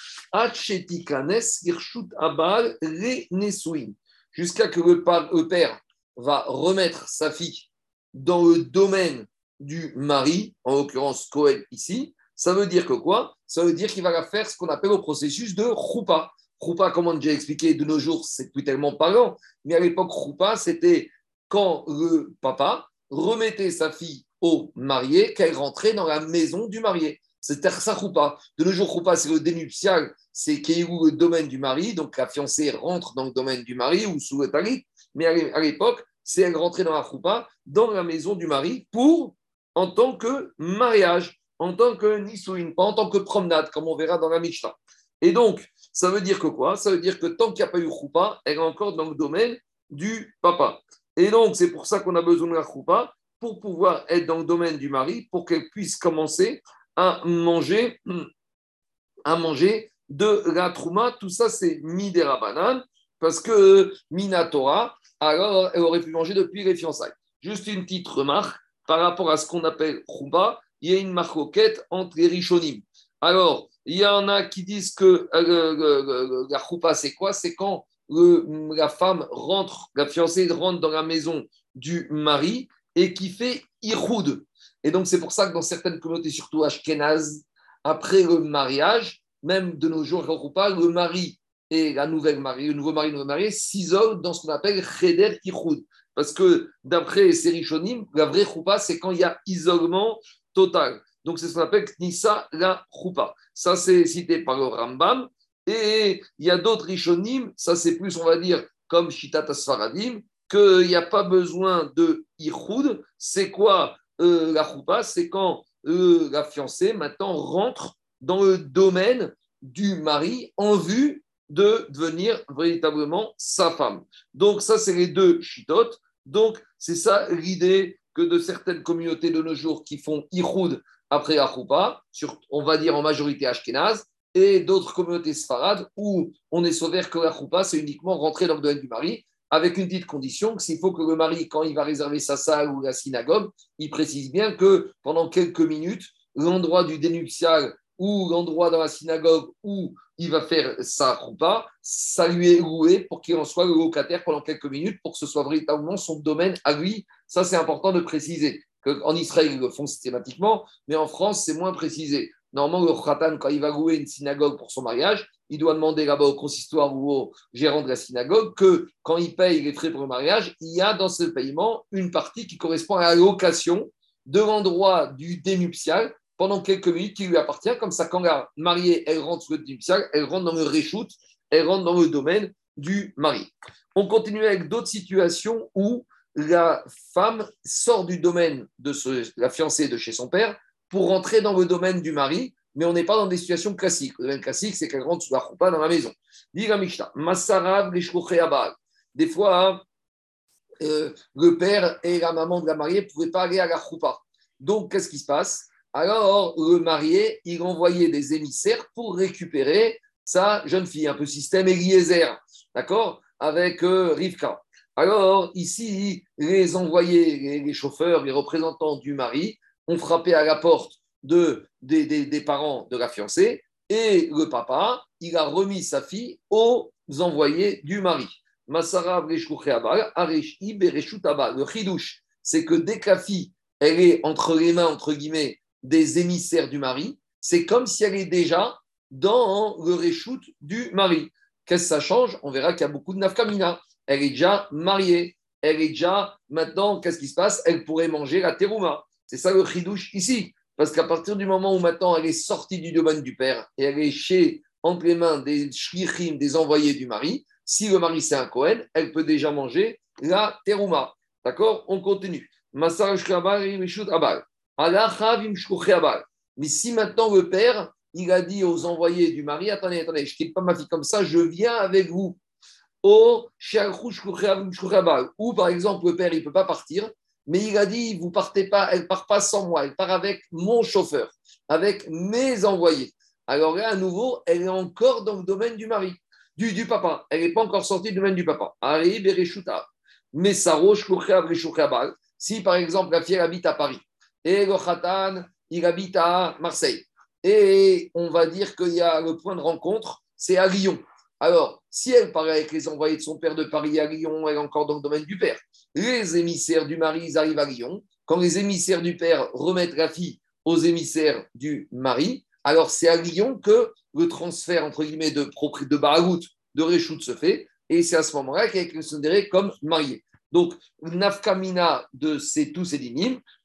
Jusqu'à que le père va remettre sa fille dans le domaine du mari, en l'occurrence Cohen ici, ça veut dire que quoi? Ça veut dire qu'il va faire ce qu'on appelle au processus de roupa. Roupa, comme déjà expliqué, de nos jours, c'est plus tellement parlant, mais à l'époque, roupa, c'était quand le papa remettait sa fille au marié, qu'elle rentrait dans la maison du marié. C'était ça roupa. De nos jours, roupa, c'est le dénuptial, c'est qui est le domaine du mari, donc la fiancée rentre dans le domaine du mari ou sous le talit, mais à l'époque, c'est elle rentrait dans la roupa, dans la maison du mari, pour en tant que mariage, en tant que nisouin, pas en tant que promenade, comme on verra dans la Mishnah. Et donc, ça veut dire que quoi? Ça veut dire que tant qu'il n'y a pas eu choupa, elle est encore dans le domaine du papa. Et donc, c'est pour ça qu'on a besoin de la choupa, pour pouvoir être dans le domaine du mari, pour qu'elle puisse commencer à manger, à manger de la Trouma. Tout ça, c'est Midera Banane, parce que Minatora, alors elle aurait pu manger depuis les fiançailles. Juste une petite remarque par rapport à ce qu'on appelle Chouba, il y a une marcoquette entre les Rishonim. Alors, il y en a qui disent que euh, la Choupa, c'est quoi? C'est quand la femme rentre, la fiancée rentre dans la maison du mari et qui fait Ihoud. Et donc, c'est pour ça que dans certaines communautés, surtout Ashkenaz, après le mariage, même de nos jours, le mari et la nouvelle mariée, le nouveau mari le nouveau marié s'isolent dans ce qu'on appelle Cheder Ihoud. Parce que d'après ces Rishonim, la vraie choupa, c'est quand il y a isolement total. Donc, c'est ce qu'on appelle Knissa la choupa. Ça, c'est cité par le Rambam. Et il y a d'autres Rishonim, ça c'est plus, on va dire, comme Shitat Asfaradim, qu'il n'y a pas besoin de Ihoud. C'est quoi euh, la choupa? C'est quand euh, la fiancée maintenant rentre dans le domaine du mari en vue de devenir véritablement sa femme. Donc ça, c'est les deux chitotes. Donc c'est ça l'idée que de certaines communautés de nos jours qui font Ihoud après la on va dire en majorité Ashkenaz, et d'autres communautés sfarades où on est sauvé que la c'est uniquement rentrer dans le domaine du mari, avec une petite condition, que s'il faut que le mari, quand il va réserver sa salle ou la synagogue, il précise bien que pendant quelques minutes, l'endroit du dénuptial ou l'endroit dans la synagogue où il va faire sa roupa, ça lui est loué pour qu'il en soit le locataire pendant quelques minutes, pour que ce soit véritablement son domaine à lui. Ça, c'est important de préciser. En Israël, ils le font systématiquement, mais en France, c'est moins précisé. Normalement, le khatan, quand il va louer une synagogue pour son mariage, il doit demander là-bas au consistoire ou au gérant de la synagogue que quand il paye les frais pour le mariage, il y a dans ce paiement une partie qui correspond à la location de l'endroit du dénuptial pendant quelques minutes qui lui appartient. Comme ça, quand la mariée, elle rentre sur le nuptial, elle rentre dans le réchoute, elle rentre dans le domaine du mari. On continue avec d'autres situations où la femme sort du domaine de la fiancée de chez son père pour rentrer dans le domaine du mari, mais on n'est pas dans des situations classiques. Le domaine classique, c'est qu'elle rentre sous la roupa dans la maison. Des fois, euh, le père et la maman de la mariée ne pouvaient pas aller à la roupa. Donc, qu'est-ce qui se passe? Alors, le marié, il envoyait des émissaires pour récupérer sa jeune fille, un peu système Eliezer, d'accord, avec euh, Rivka. Alors, ici, les envoyés, les, chauffeurs, les représentants du mari ont frappé à la porte de, des, parents de la fiancée et le papa, il a remis sa fille aux envoyés du mari. Le chidouche, c'est que dès que la fille, est entre les mains, entre guillemets, des émissaires du mari, c'est comme si elle est déjà dans le reshoot du mari. Qu'est-ce que ça change? On verra qu'il y a beaucoup de nafkamina. Elle est déjà mariée. Elle est déjà, maintenant, qu'est-ce qui se passe? Elle pourrait manger la terouma. C'est ça le chidouche ici. Parce qu'à partir du moment où maintenant elle est sortie du domaine du père et elle est chez, entre les mains des shlichim, des envoyés du mari, si le mari c'est un Cohen, elle peut déjà manger la terouma. D'accord? On continue. Mais si maintenant le père, il a dit aux envoyés du mari, attendez, attendez, je ne quitte pas ma fille comme ça, je viens avec vous. Ou par exemple, le père, il peut pas partir, mais il a dit, vous partez pas, elle part pas sans moi, elle part avec mon chauffeur, avec mes envoyés. Alors là, à nouveau, elle est encore dans le domaine du mari, du, du papa. Elle n'est pas encore sortie du domaine du papa. Mais si par exemple la fille habite à Paris, et le Khatan, il habite à Marseille. Et on va dire qu'il y a le point de rencontre, c'est à Lyon. Alors, si elle parle avec les envoyés de son père de Paris à Lyon, elle est encore dans le domaine du père. Les émissaires du mari, ils arrivent à Lyon. Quand les émissaires du père remettent la fille aux émissaires du mari, alors c'est à Lyon que le transfert, entre guillemets, de, de Baragout, de Réchout se fait. Et c'est à ce moment-là qu'elle est considérée comme mariée. Donc, nafkamina de ces, tous ces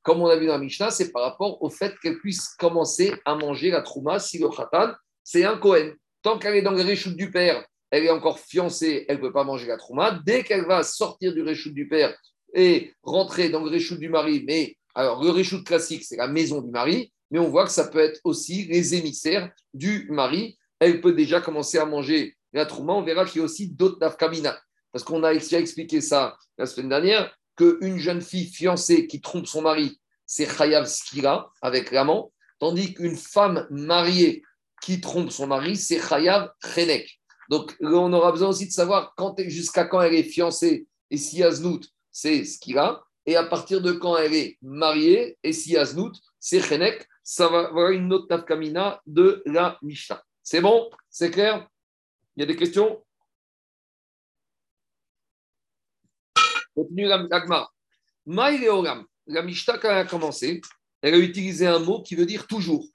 comme on a vu dans la Mishnah, c'est par rapport au fait qu'elle puisse commencer à manger la trouma si le khatan, c'est un Kohen. Tant qu'elle est dans le réchoute du père, elle est encore fiancée, elle ne peut pas manger la trouma. Dès qu'elle va sortir du réchoute du père et rentrer dans le réchoute du mari, mais alors le réchoute classique, c'est la maison du mari, mais on voit que ça peut être aussi les émissaires du mari. Elle peut déjà commencer à manger la trouma. On verra qu'il y a aussi d'autres nafkamina. Parce qu'on a expliqué ça la semaine dernière, qu'une jeune fille fiancée qui trompe son mari, c'est Chayav Skira avec l'amant, tandis qu'une femme mariée qui trompe son mari, c'est Chayav Chenek. Donc, on aura besoin aussi de savoir jusqu'à quand elle est fiancée et si Aznout, c'est ce qu'il a. Et à partir de quand elle est mariée et si Aznout, c'est Chenek. Ça va avoir une autre tafkamina de la Mishnah. C'est bon? C'est clair? Il y a des questions? Continue la, la La Mishnah, quand elle a commencé, elle a utilisé un mot qui veut dire toujours.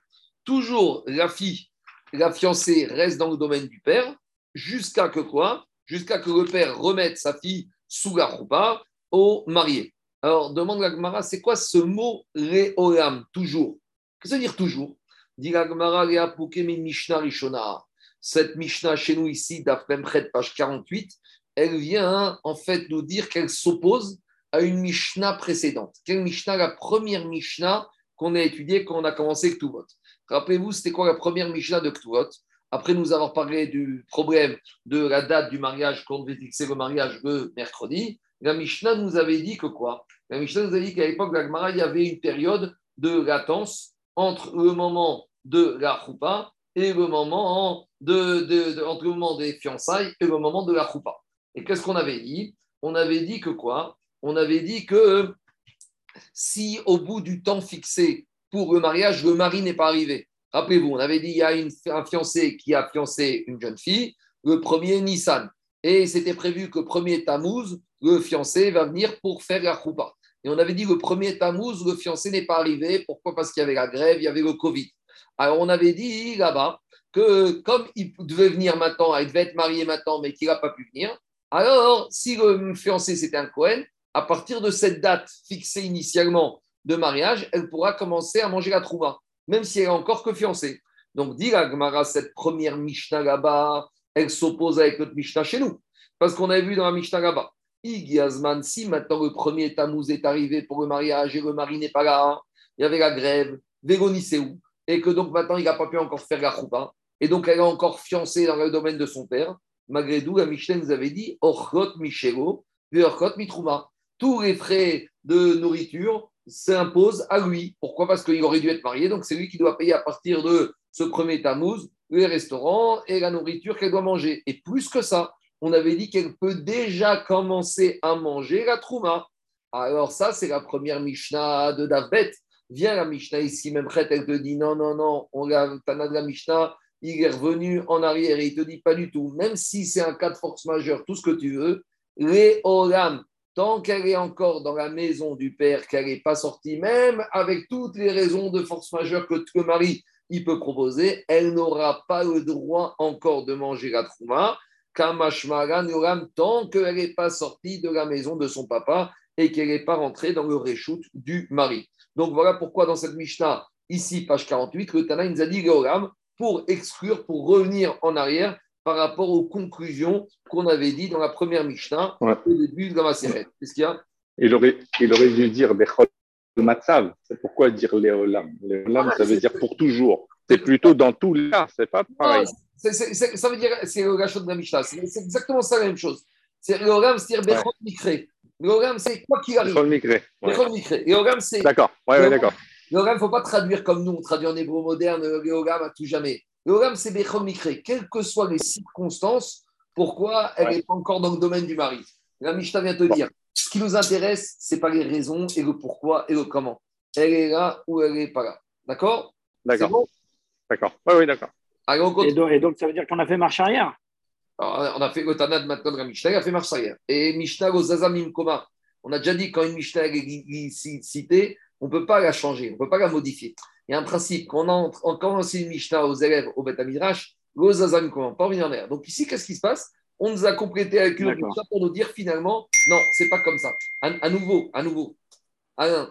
Toujours, la fille, la fiancée reste dans le domaine du père, jusqu'à que quoi? Jusqu'à que le père remette sa fille sous la roupa au marié. Alors, demande la Gemara, c'est quoi ce mot réolam, toujours? Qu'est-ce que ça veut dire toujours? Dit la Gemara, Mishnah Rishona. Cette Mishnah chez nous ici, d'Afmemchet, page 48, elle vient en fait nous dire qu'elle s'oppose à une Mishnah précédente. Quelle Mishnah? La première Mishnah qu'on a étudiée quand on a commencé Ktuvot. Rappelez-vous, c'était quoi la première Mishnah de Ktuvot? Après nous avoir parlé du problème de la date du mariage, qu'on devait fixer le mariage le mercredi, la Mishnah nous avait dit que quoi? La Mishnah nous avait dit qu'à l'époque de la Gemara, il y avait une période de latence entre le moment de la choupa et le moment, de, entre le moment des fiançailles et le moment de la choupa. Et qu'est-ce qu'on avait dit? On avait dit que quoi? On avait dit que si au bout du temps fixé pour le mariage, le mari n'est pas arrivé. Rappelez-vous, on avait dit il y a un fiancé qui a fiancé une jeune fille, le premier Nissan. Et c'était prévu que le premier Tammuz, le fiancé va venir pour faire la choupa. Et on avait dit le premier Tammuz, le fiancé n'est pas arrivé. Pourquoi? Parce qu'il y avait la grève, il y avait le Covid. Alors on avait dit là-bas que comme il devait venir maintenant, il devait être marié maintenant, mais qu'il n'a pas pu venir, alors, si le fiancé c'était un Cohen, à partir de cette date fixée initialement de mariage, elle pourra commencer à manger la trouva, même si elle est encore que fiancée. Donc, dit la Gemara, cette première Mishnah là-bas, elle s'oppose avec notre Mishnah chez nous. Parce qu'on avait vu dans la Mishnah là-bas, Igiazman, si maintenant le premier Tammuz est arrivé pour le mariage et le mari n'est pas là, il y avait la grève, où? Et que donc maintenant il n'a pas pu encore faire la choupa, et donc elle est encore fiancée dans le domaine de son père, malgré tout, la Mishnah nous avait dit Orchot Michelo, Orchot Mitrouma. Tous les frais de nourriture s'imposent à lui. Pourquoi? Parce qu'il aurait dû être marié, donc c'est lui qui doit payer à partir de ce premier tamouz les restaurants et la nourriture qu'elle doit manger. Et plus que ça, on avait dit qu'elle peut déjà commencer à manger la trouma. Alors ça, c'est la première Mishnah de Davet. Viens la Mishnah ici, même elle te dit non, non, non, on a Tana de la Mishnah, il est revenu en arrière et il te dit pas du tout, même si c'est un cas de force majeure, tout ce que tu veux, les Olam, tant qu'elle est encore dans la maison du père, qu'elle n'est pas sortie, même avec toutes les raisons de force majeure que le mari peut proposer, elle n'aura pas le droit encore de manger la trouma, Olam, tant qu'elle n'est pas sortie de la maison de son papa et qu'elle n'est pas rentrée dans le réchoute du mari. Donc voilà pourquoi dans cette Mishnah, ici, page 48, le Tana nous a pour exclure, pour revenir en arrière par rapport aux conclusions qu'on avait dit dans la première Mishnah au début de la Maseret. Qu'est-ce qu'il y a?
Il aurait, il aurait dû dire Bechol Matzav. C'est pourquoi dire Léolam Léolam, ça veut dire pour toujours. C'est plutôt dans tous les cas, c'est pas pareil.
ça veut dire, c'est le gâchot de la Mishnah. C'est exactement ça la même chose. C'est Léolam, c'est-à-dire Bechol Mikre. Léolam, c'est quoi qu'il arrive.
Bechol Mikre.
Bechol Mikre. Léolam, c'est.
D'accord, ouais, ouais d'accord.
Le il ne faut pas traduire comme nous, on traduit en hébreu moderne, le à tout jamais. Le c'est Bechom quelles que soient les circonstances, pourquoi elle n'est pas encore dans le domaine du mari? La Mishnah vient te dire, ce qui nous intéresse, ce n'est pas les raisons et le pourquoi et le comment. Elle est là ou elle n'est pas là. D'accord?
D'accord. Bon? D'accord. Oui, oui, d'accord.
Et donc, ça veut dire qu'on a fait marche arrière?
On a fait le Tanad maintenant de la Mishnah, elle a fait marche arrière. Et Mishnah au Zazamim Koma, on a déjà dit quand une Mishnah est citée, on ne peut pas la changer, on ne peut pas la modifier. Il y a un principe, quand on, quand on une Mishnah aux élèves au Beth Amidrash, l'Ozazam comment pas revenir en. Donc ici, qu'est-ce qui se passe? On nous a complété avec une Mishnah pour nous dire finalement, non, c'est pas comme ça. À, nouveau, à nouveau,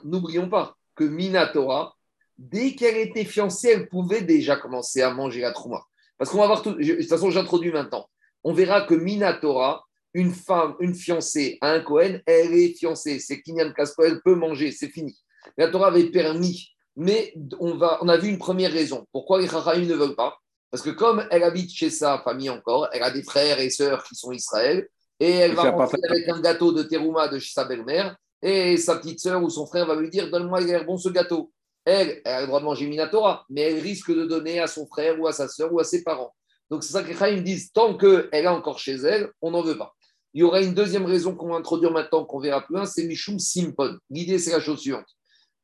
n'oublions pas que Minatora, dès qu'elle était fiancée, elle pouvait déjà commencer à manger la trouma. Parce qu'on va voir tout. de toute façon, j'introduis maintenant. On verra que Minatora, une femme, une fiancée à un Cohen, elle est fiancée. C'est Kinyan Kaspo, elle peut manger, c'est fini. La Torah avait permis, mais on, va, on a vu une première raison. Pourquoi les Chachamim ne veulent pas? Parce que comme elle habite chez sa famille encore, elle a des frères et sœurs qui sont Israël, et elle va rentrer avec un gâteau de terouma de chez sa belle-mère, et sa petite sœur ou son frère va lui dire Donne-moi, il bon ce gâteau. elle, elle a le droit de manger Minatora, mais elle risque de donner à son frère ou à sa soeur ou à ses parents. Donc c'est ça que les Chaim disent, tant qu'elle est encore chez elle, on n'en veut pas. Il y aura une deuxième raison qu'on va introduire maintenant, qu'on verra plus loin, c'est Mishum Simpon. L'idée, c'est la chose suivante.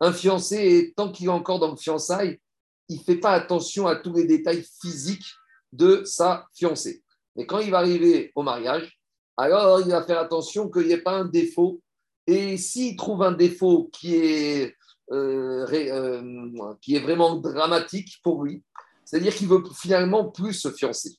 Un fiancé, tant qu'il est encore dans le fiançailles, il ne fait pas attention à tous les détails physiques de sa fiancée. Mais quand il va arriver au mariage, alors il va faire attention qu'il n'y ait pas un défaut. Et s'il trouve un défaut qui est, euh, euh, qui est vraiment dramatique pour lui, c'est-à-dire qu'il veut finalement plus se fiancer.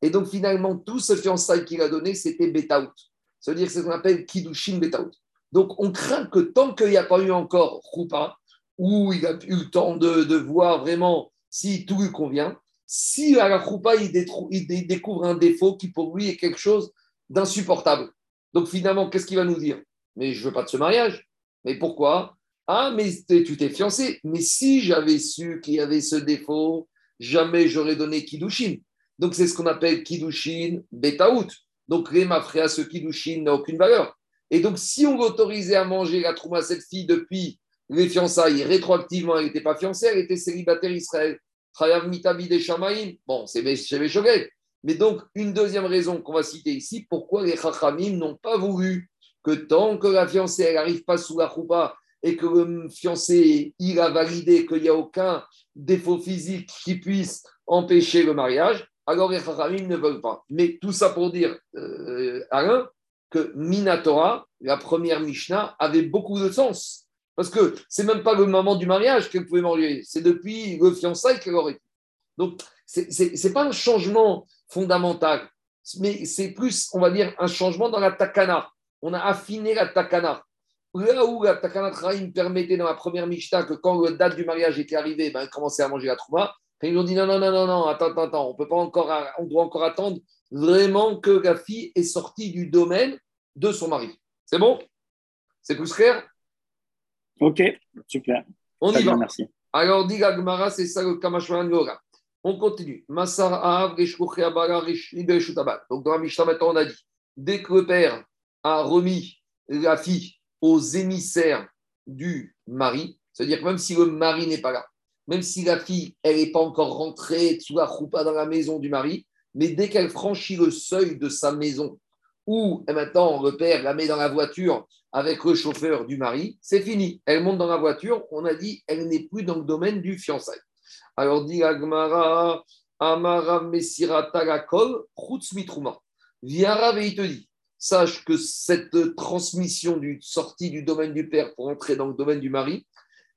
Et donc finalement, tout ce fiançailles qu'il a donné, c'était betaout. C'est-à-dire que c'est ce qu'on appelle kiddushin betaout. Donc on craint que tant qu'il n'y a pas eu encore roupa, où il a eu le temps de, voir vraiment si tout lui convient, si à la roupa, il, découvre un défaut qui pour lui est quelque chose d'insupportable. Donc finalement, qu'est-ce qu'il va nous dire? Mais je ne veux pas de ce mariage. Mais pourquoi? Ah, mais tu t'es fiancé. Mais si j'avais su qu'il y avait ce défaut, jamais j'aurais donné Kiddushin. Donc c'est ce qu'on appelle Kiddushin Betaout. Donc Réma à ce Kiddushin n'a aucune valeur. Et donc si on l'autorisait à manger la trouma à cette fille depuis les fiançailles, rétroactivement, elle n'était pas fiancée, elle était célibataire Israël. Bon, c'est chez Mais donc, une deuxième raison qu'on va citer ici, pourquoi les Chachamim n'ont pas voulu que tant que la fiancée n'arrive pas sous la choupa et que le fiancé il a validé qu'il n'y a aucun défaut physique qui puisse empêcher le mariage, alors les Chachamim ne veulent pas. Mais tout ça pour dire, euh, Alain, que Minatora, la première Mishnah, avait beaucoup de sens. Parce que c'est même pas le moment du mariage qu'elle pouvait manger, c'est depuis le fiançailles qu'elle aurait Donc, ce n'est pas un changement fondamental, mais c'est plus, on va dire, un changement dans la takana. On a affiné la takana. Là où la takana Traim permettait dans la première Mishnah que quand la date du mariage était arrivée, ben, elle commençait à manger la trouma, ils ont dit non, non, non, non, non, attends, attends, attends, on peut pas encore, on doit encore attendre vraiment que la fille est sortie du domaine de son mari. C'est bon? C'est plus clair?
Ok, super.
On y va. Merci. Alors, dit Gagmara, c'est ça le Kamashwan Yoga. On continue. Masar Av, Donc, dans la Mishnah, maintenant, on a dit dès que le père a remis la fille aux émissaires du mari, c'est-à-dire que même si le mari n'est pas là, même si la fille, elle n'est pas encore rentrée sous la roupa dans la maison du mari, mais dès qu'elle franchit le seuil de sa maison, ou maintenant le père la met dans la voiture avec le chauffeur du mari, c'est fini. Elle monte dans la voiture, on a dit, elle n'est plus dans le domaine du fiançailles. Alors dit Agmara, Amara Messirata Lakol, Mitruma. Viens et il te dit, sache que cette transmission du sortie du domaine du père pour entrer dans le domaine du mari,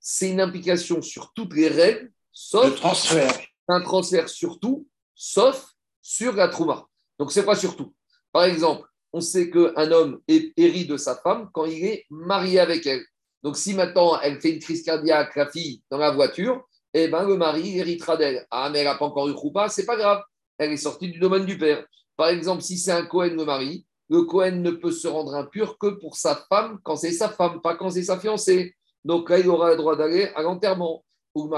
c'est une implication sur toutes les règles, sauf
transfert.
un transfert sur tout, sauf sur la trouma. Donc c'est pas sur tout. Par exemple, on sait qu'un homme péri de sa femme quand il est marié avec elle. Donc, si maintenant elle fait une crise cardiaque, la fille, dans la voiture, eh ben, le mari héritera d'elle. Ah, mais elle n'a pas encore eu ce c'est pas grave. Elle est sortie du domaine du père. Par exemple, si c'est un Cohen le mari, le Cohen ne peut se rendre impur que pour sa femme quand c'est sa femme, pas quand c'est sa fiancée. Donc là, il aura le droit d'aller à l'enterrement. Ou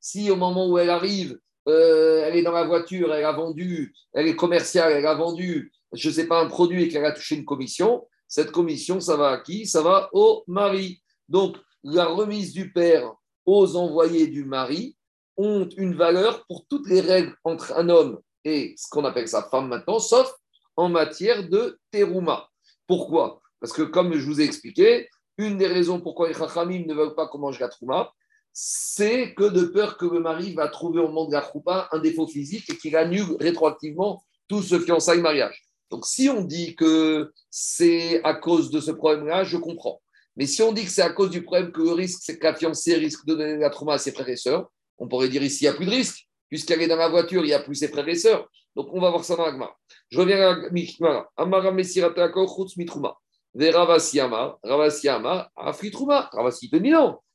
Si au moment où elle arrive, euh, elle est dans la voiture, elle a vendu, elle est commerciale, elle a vendu je ne sais pas, un produit et qu'elle a touché une commission, cette commission, ça va à qui? Ça va au mari. Donc, la remise du père aux envoyés du mari ont une valeur pour toutes les règles entre un homme et ce qu'on appelle sa femme maintenant, sauf en matière de terouma. Pourquoi? Parce que, comme je vous ai expliqué, une des raisons pourquoi les chachamim ne veulent pas qu'on mange la trouma, c'est que de peur que le mari va trouver au moment de la troupa un défaut physique et qu'il annule rétroactivement tout ce fiançailles mariage. Donc, si on dit que c'est à cause de ce problème-là, je comprends. Mais si on dit que c'est à cause du problème que le risque, c'est que la fiancée risque de donner la trauma à ses frères et sœurs, on pourrait dire ici, il n'y a plus de risque. Puisqu'elle est dans la voiture, il n'y a plus ses frères et sœurs. Donc, on va voir ça dans l'agma. Je reviens à Mishmara. Amara Mesirata Chutz Mitruma. Ravasi Amar, Afri Trouma. Ravasi te.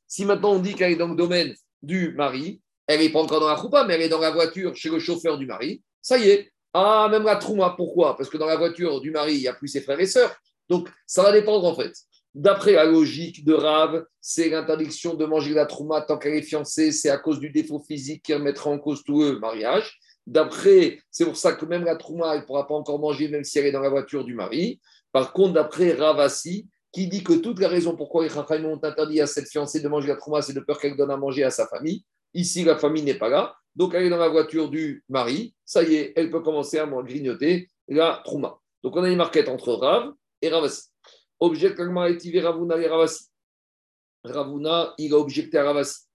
Si maintenant on dit qu'elle est dans le domaine du mari, elle n'est pas encore dans la choupa, mais elle est dans la voiture chez le chauffeur du mari, ça y est, ah, même la trouma, pourquoi? Parce que dans la voiture du mari, il n'y a plus ses frères et sœurs. Donc, ça va dépendre en fait. D'après la logique de Rav, c'est l'interdiction de manger la trouma tant qu'elle est fiancée, c'est à cause du défaut physique qui remettra en cause tout le mariage. D'après, c'est pour ça que même la trouma, elle ne pourra pas encore manger même si elle est dans la voiture du mari. Par contre, d'après Ravasi, qui dit que toute la raison pourquoi les Chachamim ont interdit à cette fiancée de manger la trouma, c'est de peur qu'elle donne à manger à sa famille. Ici, la famille n'est pas là. Donc, elle est dans la voiture du mari. Ça y est, elle peut commencer à grignoter la trouma. Donc, on a une marquette entre Rav et Ravasi. Objecte Ravuna et Ravasi. Ravuna, il a objecté à Ravasi.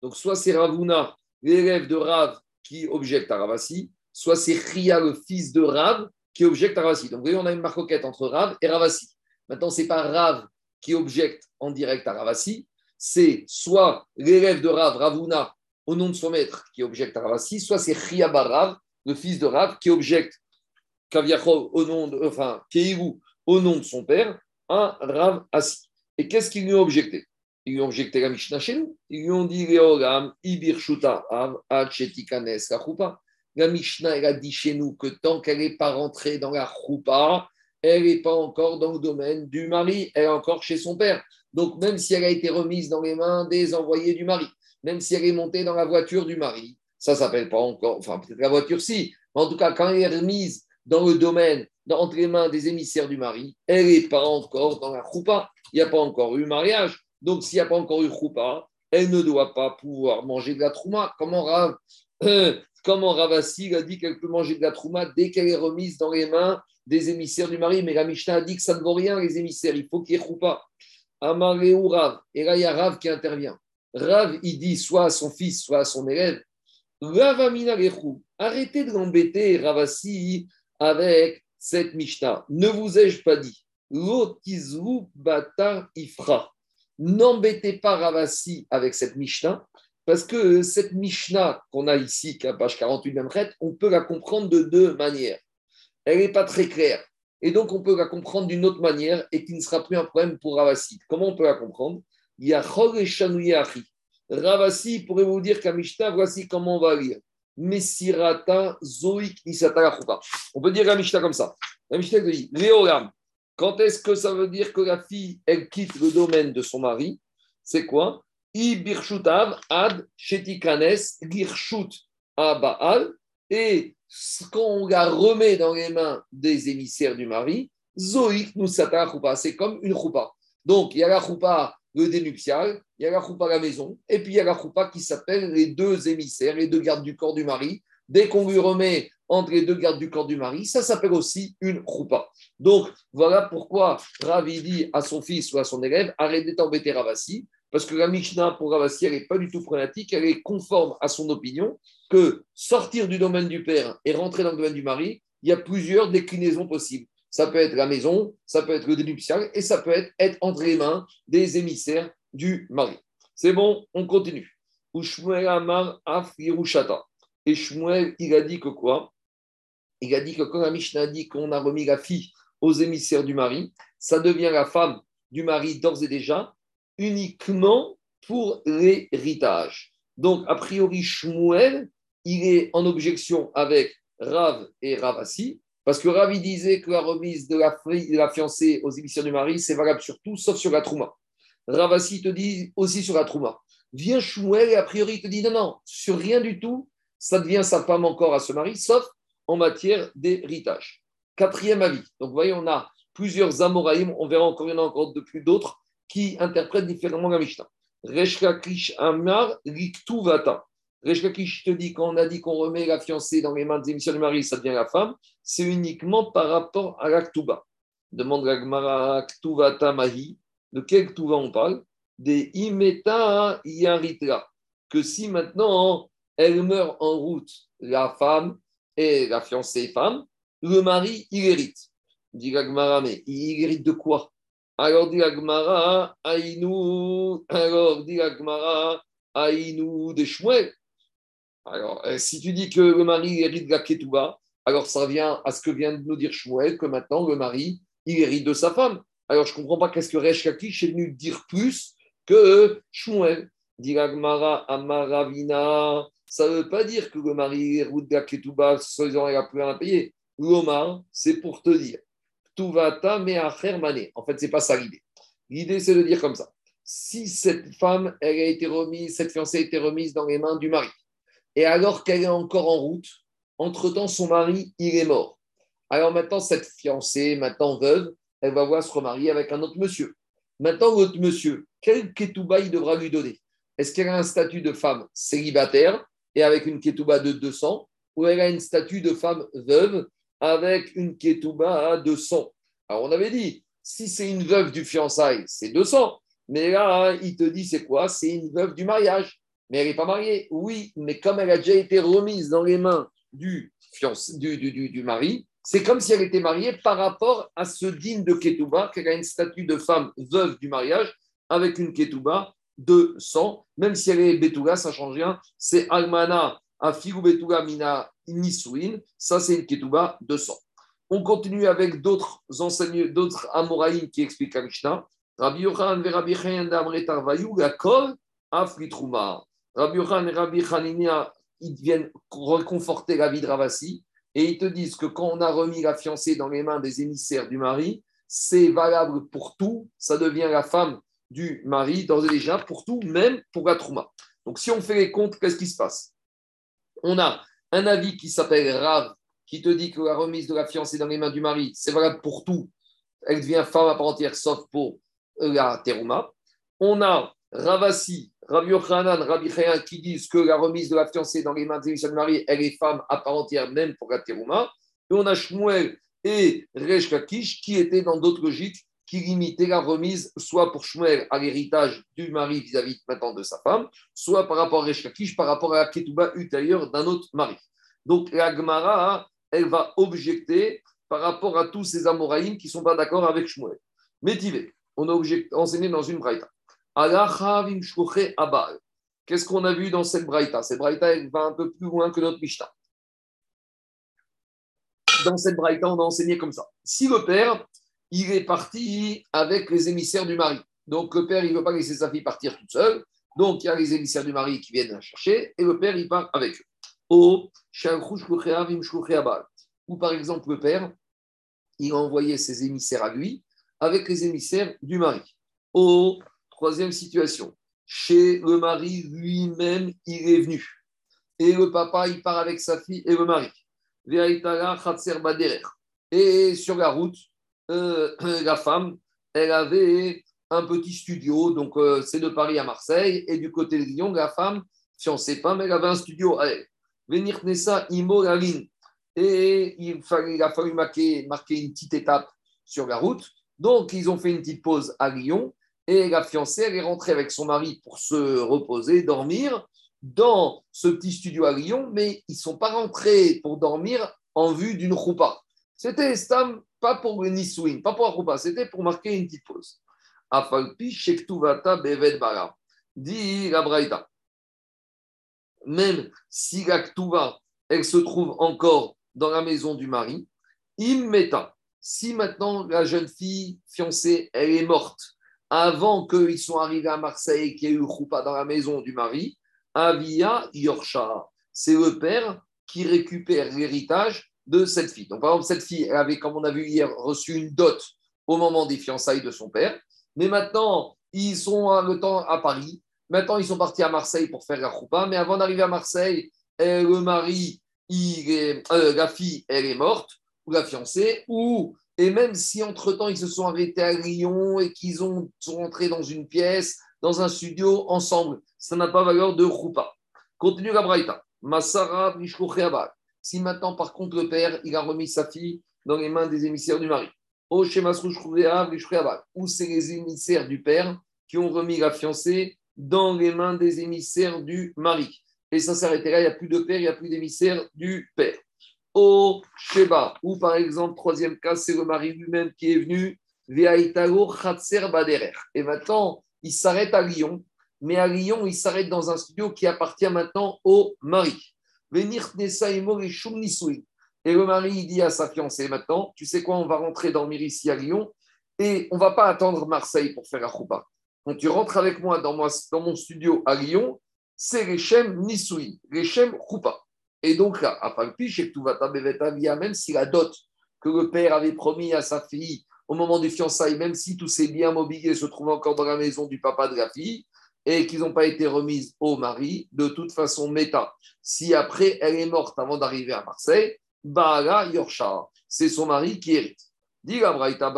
Donc, soit c'est Ravuna, l'élève de Rav, qui objecte à Ravasi, soit c'est Ria, le fils de Rav, qui objecte à Ravasi. Donc, vous voyez, on a une marquette entre Rav et Ravasi. Maintenant, ce n'est pas Rav qui objecte en direct à Ravasi, c'est soit l'élève de Rav, Ravuna, au nom de son maître, qui objecte à Ravasi, soit c'est Barav, le fils de Rav, qui objecte Kaviachov au nom de, enfin, au nom de son père, à Rav. Et qu'est-ce qu'ils lui ont objecté? Ils lui ont objecté la Mishnah chez nous. Ils lui ont dit Ibir Shuta Av la La Mishnah, elle a dit chez nous que tant qu'elle n'est pas rentrée dans la choupa, elle n'est pas encore dans le domaine du mari, elle est encore chez son père. Donc, même si elle a été remise dans les mains des envoyés du mari, même si elle est montée dans la voiture du mari, ça s'appelle pas encore, enfin, peut-être la voiture si, mais en tout cas, quand elle est remise dans le domaine, entre les mains des émissaires du mari, elle n'est pas encore dans la choupa. Il n'y a pas encore eu mariage. Donc, s'il n'y a pas encore eu choupa, elle ne doit pas pouvoir manger de la trouma. Comment Rav, euh, comment Ravassi a dit qu'elle peut manger de la trouma dès qu'elle est remise dans les mains des émissaires du mari Mais la Mishnah a dit que ça ne vaut rien, les émissaires. Il faut qu'il y ait choupa. Amareu Rav. Et là, il y a Rav qui intervient. Rav, il dit soit à son fils, soit à son élève Arrêtez de l'embêter, Ravasi, avec cette Mishnah. Ne vous ai-je pas dit L'otizou batar ifra. N'embêtez pas Ravasi avec cette Mishnah, parce que cette Mishnah qu'on a ici, qui est à page 48 même on peut la comprendre de deux manières. Elle n'est pas très claire. Et donc, on peut la comprendre d'une autre manière et qui ne sera plus un problème pour Ravasi. Comment on peut la comprendre? Il y a Ravasi pourrait vous dire qu'à Mishnah, voici comment on va lire. Mesirata Zoik On peut dire la Mishnah comme ça. La Mishnah dit Léolam. Quand est-ce que ça veut dire que la fille, elle quitte le domaine de son mari? C'est quoi? Ad shetikanes girshut abaal. Et quand on la remet dans les mains des émissaires du mari, Zoik Nisata C'est comme une choupa. Donc, il y a la choupa le dénuptial, il y a la choupa à la maison, et puis il y a la choupa qui s'appelle les deux émissaires, les deux gardes du corps du mari. Dès qu'on lui remet entre les deux gardes du corps du mari, ça s'appelle aussi une choupa. Donc voilà pourquoi Ravi dit à son fils ou à son élève arrête d'embêter parce que la Mishnah pour Ravasi, elle n'est pas du tout problématique, elle est conforme à son opinion que sortir du domaine du père et rentrer dans le domaine du mari, il y a plusieurs déclinaisons possibles ça peut être la maison, ça peut être le dénuptial, et ça peut être, être entre les mains des émissaires du mari. C'est bon, on continue. Amar Af Et Shmuel, il a dit que quoi? Il a dit que quand la Mishnah dit qu'on a remis la fille aux émissaires du mari, ça devient la femme du mari d'ores et déjà, uniquement pour l'héritage. Donc, a priori, Shmuel, il est en objection avec Rav et Ravasi, parce que Ravi disait que la remise de la, fiancée aux émissions du mari, c'est valable sur tout, sauf sur la trouma. Ravasi te dit aussi sur la trouma. Vient Shmuel et a priori il te dit non, non, sur rien du tout, ça devient sa femme encore à ce mari, sauf en matière d'héritage. Quatrième avis. Donc vous voyez, on a plusieurs Amoraïm, on verra encore, il y en a encore de plus d'autres qui différemment la Mishnah. Reshkakish Amar Riktuvata. Reshkakish te dit, quand on a dit qu'on remet la fiancée dans les mains des émissions du mari, ça devient la femme, c'est uniquement par rapport à l'Aktuba. Demande la Gemara Mahi. De quel Ktuba on parle? Des Imeta Yaritra. Que si maintenant elle meurt en route, la femme et la fiancée femme, le mari, il hérite. Dit la mais il hérite de quoi? Alors dit la Gemara, Aïnou, alors dit la Gemara, Aïnou de Shmuel. Alors, euh, si tu dis que le mari hérite de la Ketouba, alors ça revient à ce que vient de nous dire Shmuel, que maintenant le mari, il hérite de sa femme. Alors je ne comprends pas qu'est-ce que Resh est venu dire plus que Shmuel. Dit Amaravina, ça ne veut pas dire que le mari hérite de la Ketouba, soi-disant il n'a plus rien à payer. L'Omar, c'est pour te dire. Tuvata mané. En fait, ce n'est pas ça l'idée. L'idée, c'est de dire comme ça. Si cette femme, elle a été remise, cette fiancée a été remise dans les mains du mari, et alors qu'elle est encore en route, entre-temps, son mari, il est mort. Alors maintenant, cette fiancée, maintenant veuve, elle va voir se remarier avec un autre monsieur. Maintenant, l'autre monsieur, quel ketouba il devra lui donner? Est-ce qu'elle a un statut de femme célibataire et avec une ketouba de 200 ou elle a une statut de femme veuve avec une ketouba à 200 Alors, on avait dit, si c'est une veuve du fiançailles, c'est 200. Mais là, il te dit, c'est quoi? C'est une veuve du mariage. Mais elle n'est pas mariée. Oui, mais comme elle a déjà été remise dans les mains du, du, du, du mari, c'est comme si elle était mariée par rapport à ce digne de Ketouba, qu'elle a une statue de femme veuve du mariage avec une Ketouba de sang, même si elle est Betouga, ça change rien. C'est Almana, Nisuin, ça c'est une Ketouba de sang. On continue avec d'autres enseignants, d'autres Amoraïm qui expliquent la Rabbi Yochan et Rabbi la kol Afritrouma. Rabbi Yochan et Rabbi Chaninia, ils viennent reconforter la vie de Ravasi et ils te disent que quand on a remis la fiancée dans les mains des émissaires du mari, c'est valable pour tout, ça devient la femme du mari, d'ores et déjà, pour tout, même pour la trouma. Donc si on fait les comptes, qu'est-ce qui se passe? On a un avis qui s'appelle Rav, qui te dit que la remise de la fiancée dans les mains du mari, c'est valable pour tout, elle devient femme à part entière, sauf pour la terouma. On a Ravasi, Rabbi Yochanan, Rabbi qui disent que la remise de la fiancée dans les mains de de mari, elle est femme à part entière, même pour la terouma. Et on a Shmuel et Resh Kakish qui étaient dans d'autres logiques qui limitaient la remise soit pour Shmuel à l'héritage du mari vis-à-vis maintenant de sa femme, soit par rapport à Resh Kakish, par rapport à la Ketouba ultérieure d'un autre mari. Donc la Gemara, elle va objecter par rapport à tous ces Amoraïm qui ne sont pas d'accord avec Shmuel. Métivé, on a enseigné dans une braïta. Qu'est-ce qu'on a vu dans cette braïta? Cette braïta elle va un peu plus loin que notre Mishnah. Dans cette braïta, on a enseigné comme ça. Si le père, il est parti avec les émissaires du mari, donc le père, il ne veut pas laisser sa fille partir toute seule, donc il y a les émissaires du mari qui viennent la chercher, et le père, il part avec eux. Ou par exemple, le père, il a envoyé ses émissaires à lui avec les émissaires du mari. Au Troisième situation, chez le mari lui-même, il est venu. Et le papa, il part avec sa fille et le mari. Et sur la route, euh, la femme, elle avait un petit studio, donc euh, c'est de Paris à Marseille, et du côté de Lyon, la femme, pas, mais elle avait un studio elle. Venir Nessa Imoraline. Et il, fallait, il a fallu marquer, marquer une petite étape sur la route. Donc, ils ont fait une petite pause à Lyon et la fiancée, elle est rentrée avec son mari pour se reposer, dormir dans ce petit studio à Lyon, mais ils ne sont pas rentrés pour dormir en vue d'une roupa. C'était Stam, pas pour le Niswin, pas pour la roupa, c'était pour marquer une petite pause. Afalpi Shektuvata Beved Bara. Dit la Braïta. Même si la Ktuva, elle se trouve encore dans la maison du mari, Immeta. Si maintenant la jeune fille fiancée, elle est morte, avant qu'ils soient arrivés à Marseille, qu'il y ait eu dans la maison du mari, Avia Yorsha. C'est le père qui récupère l'héritage de cette fille. Donc, par exemple, cette fille, elle avait, comme on a vu hier, reçu une dot au moment des fiançailles de son père. Mais maintenant, ils sont le temps à Paris. Maintenant, ils sont partis à Marseille pour faire la choupa. Mais avant d'arriver à Marseille, eh, le mari, il euh, la fille, elle est morte, ou la fiancée, ou et même si entre-temps, ils se sont arrêtés à Lyon et qu'ils sont rentrés dans une pièce, dans un studio ensemble, ça n'a pas valeur de roupa. Continue la braïta. Masara Si maintenant, par contre, le père, il a remis sa fille dans les mains des émissaires du mari. Ou c'est les émissaires du père qui ont remis la fiancée dans les mains des émissaires du mari. Et ça s'arrêtait là, il n'y a plus de père, il n'y a plus d'émissaire du père au Sheba, ou par exemple, troisième cas, c'est le mari lui-même qui est venu, et maintenant, il s'arrête à Lyon, mais à Lyon, il s'arrête dans un studio qui appartient maintenant au mari. Et le mari, dit à sa fiancée maintenant, tu sais quoi, on va rentrer dormir ici à Lyon, et on va pas attendre Marseille pour faire la choupa. Quand tu rentres avec moi dans, mon studio à Lyon, c'est Rechem Nisui, Rechem Choupa. Et donc là, à Palpiche, et tout va même si la dot que le père avait promis à sa fille au moment du fiançailles, même si tous ces biens mobiliers se trouvent encore dans la maison du papa de la fille, et qu'ils n'ont pas été remises au mari, de toute façon, méta. Si après elle est morte avant d'arriver à Marseille, là, Yorsha, c'est son mari qui hérite. Dit la Braïta,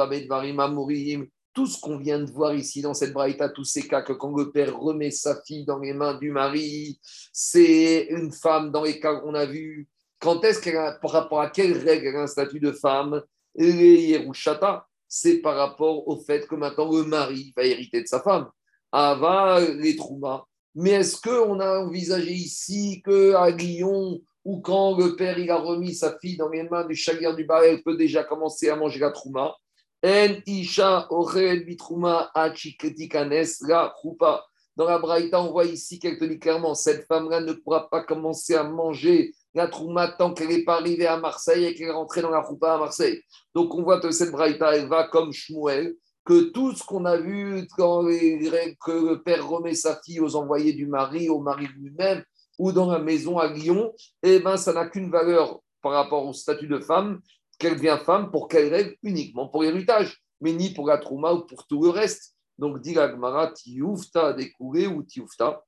tout ce qu'on vient de voir ici dans cette braïta, tous ces cas que quand le père remet sa fille dans les mains du mari, c'est une femme dans les cas qu'on a vus. Quand est-ce qu'elle a, par rapport à quelle règle a un statut de femme? Les Yerushata, c'est par rapport au fait que maintenant le mari va hériter de sa femme. Ava, les Trouma. Mais est-ce qu'on a envisagé ici qu'à Lyon, ou quand le père il a remis sa fille dans les mains du chalir du bar, elle peut déjà commencer à manger la Trouma? En isha bitrouma la Dans la Braïta, on voit ici qu'elle te dit clairement cette femme-là ne pourra pas commencer à manger la trouma tant qu'elle n'est pas arrivée à Marseille et qu'elle est rentrée dans la roupa à Marseille. Donc on voit que cette Braïta, elle va comme Shmuel, que tout ce qu'on a vu quand que le père remet sa fille aux envoyés du mari, au mari lui-même, ou dans la maison à Lyon, eh ben, ça n'a qu'une valeur par rapport au statut de femme, qu'elle devient femme pour qu'elle règle uniquement pour l'héritage, mais ni pour la trouma ou pour tout le reste. Donc, dit l'agmara, tioufta découvert ou tioufta.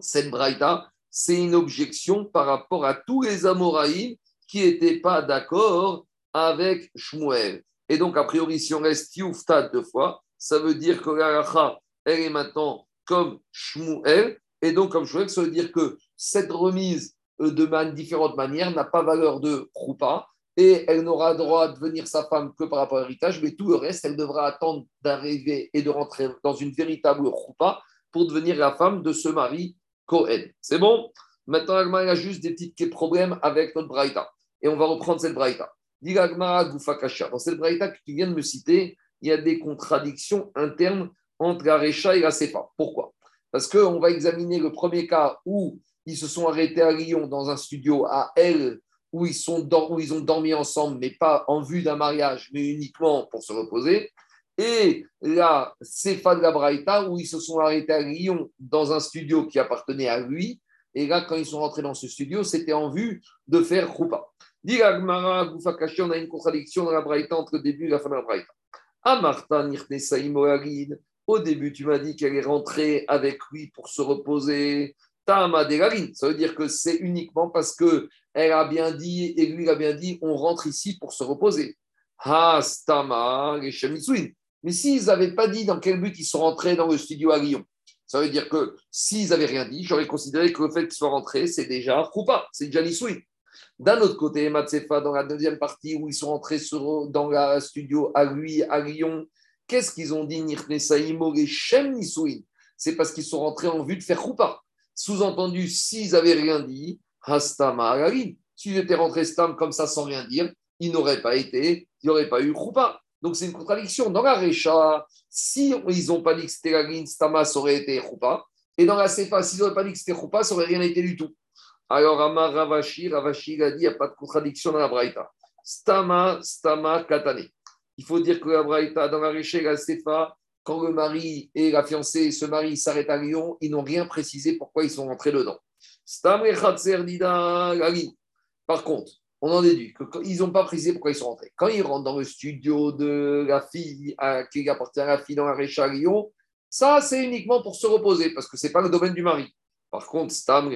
Cette braïta, c'est une objection par rapport à tous les Amoraïm qui n'étaient pas d'accord avec Shmuel. Et donc, a priori, si on reste tioufta deux fois, ça veut dire que la elle est maintenant comme Shmuel. Et donc, comme Shmuel, ça veut dire que cette remise euh, de différentes manières n'a pas valeur de roupa, et elle n'aura droit de devenir sa femme que par rapport à l'héritage, mais tout le reste, elle devra attendre d'arriver et de rentrer dans une véritable roupa pour devenir la femme de ce mari Cohen. C'est bon? Maintenant, elle a juste des petits problèmes avec notre braïta. Et on va reprendre cette braïta. Dans cette braïta que tu viens de me citer, il y a des contradictions internes entre la Recha et la Sefa. Pourquoi? Parce qu'on va examiner le premier cas où ils se sont arrêtés à Lyon dans un studio à elle où ils, sont où ils ont dormi ensemble, mais pas en vue d'un mariage, mais uniquement pour se reposer. Et là, c'est de la Braïta, où ils se sont arrêtés à Lyon dans un studio qui appartenait à lui. Et là, quand ils sont rentrés dans ce studio, c'était en vue de faire Roupa. Dit on a une contradiction dans la Braïta entre le début et la fin de la Braïta. Amarta au début, tu m'as dit qu'elle est rentrée avec lui pour se reposer. Ça veut dire que c'est uniquement parce que elle a bien dit et lui a bien dit on rentre ici pour se reposer. Hastama, les Mais s'ils n'avaient pas dit dans quel but ils sont rentrés dans le studio à Lyon, ça veut dire que s'ils n'avaient rien dit, j'aurais considéré que le fait qu'ils soient rentrés, c'est déjà pas, c'est déjà Nisouin. D'un autre côté, Matsefa, dans la deuxième partie où ils sont rentrés dans le studio à lui, à Lyon, qu'est-ce qu'ils ont dit C'est parce qu'ils sont rentrés en vue de faire Koupa. Sous-entendu, s'ils n'avaient rien dit, Hastama Agalin, s'ils étaient rentrés Stam comme ça sans rien dire, ils n'auraient pas été, il n'y pas eu Krupa. Donc c'est une contradiction. Dans la Recha, si ils n'ont pas dit que c'était la Stama, ça aurait été Krupa. Et dans la Sefa, s'ils n'auraient pas dit que c'était Krupa, ça n'aurait rien été du tout. Alors Amar Ravashi, Ravashi a dit, il n'y a pas de contradiction dans la Braïta. Stama, Stama, Katane. Il faut dire que la Braïta, dans la et la Sefa, quand le mari et la fiancée se marient, s'arrêtent à Lyon, ils n'ont rien précisé pourquoi ils sont rentrés dedans. Par contre, on en déduit qu'ils n'ont pas précisé pourquoi ils sont rentrés. Quand ils rentrent dans le studio de la fille qui appartient à la fille dans la Récha à Lyon, ça, c'est uniquement pour se reposer, parce que ce n'est pas le domaine du mari. Par contre, Stam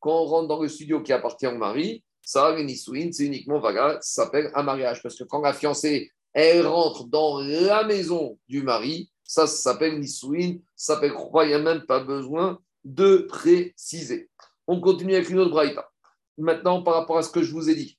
quand on rentre dans le studio qui appartient au mari, ça, c'est uniquement, voilà, ça s'appelle un mariage. Parce que quand la fiancée elle rentre dans la maison du mari. Ça, ça s'appelle Nisouin, ça s'appelle croix, même pas besoin de préciser. On continue avec une autre braïta. Maintenant, par rapport à ce que je vous ai dit,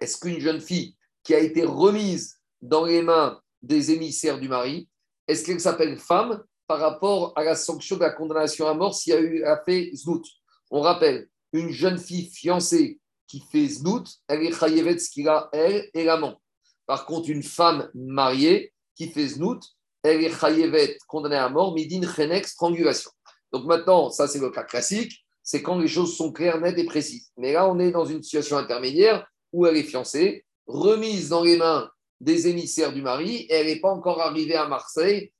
est-ce qu'une jeune fille qui a été remise dans les mains des émissaires du mari, est-ce qu'elle s'appelle femme par rapport à la sanction de la condamnation à mort s'il y a eu fait znout On rappelle, une jeune fille fiancée qui fait znout, elle est chayevet ce qu'il a, elle et l'amant. Par contre, une femme mariée qui fait znout, elle est chayevet, condamnée à mort, midin chenek, strangulation. Donc maintenant, ça c'est le cas classique, c'est quand les choses sont claires, nettes et précises. Mais là, on est dans une situation intermédiaire où elle est fiancée, remise dans les mains des émissaires du mari, et elle n'est pas encore arrivée à Marseille,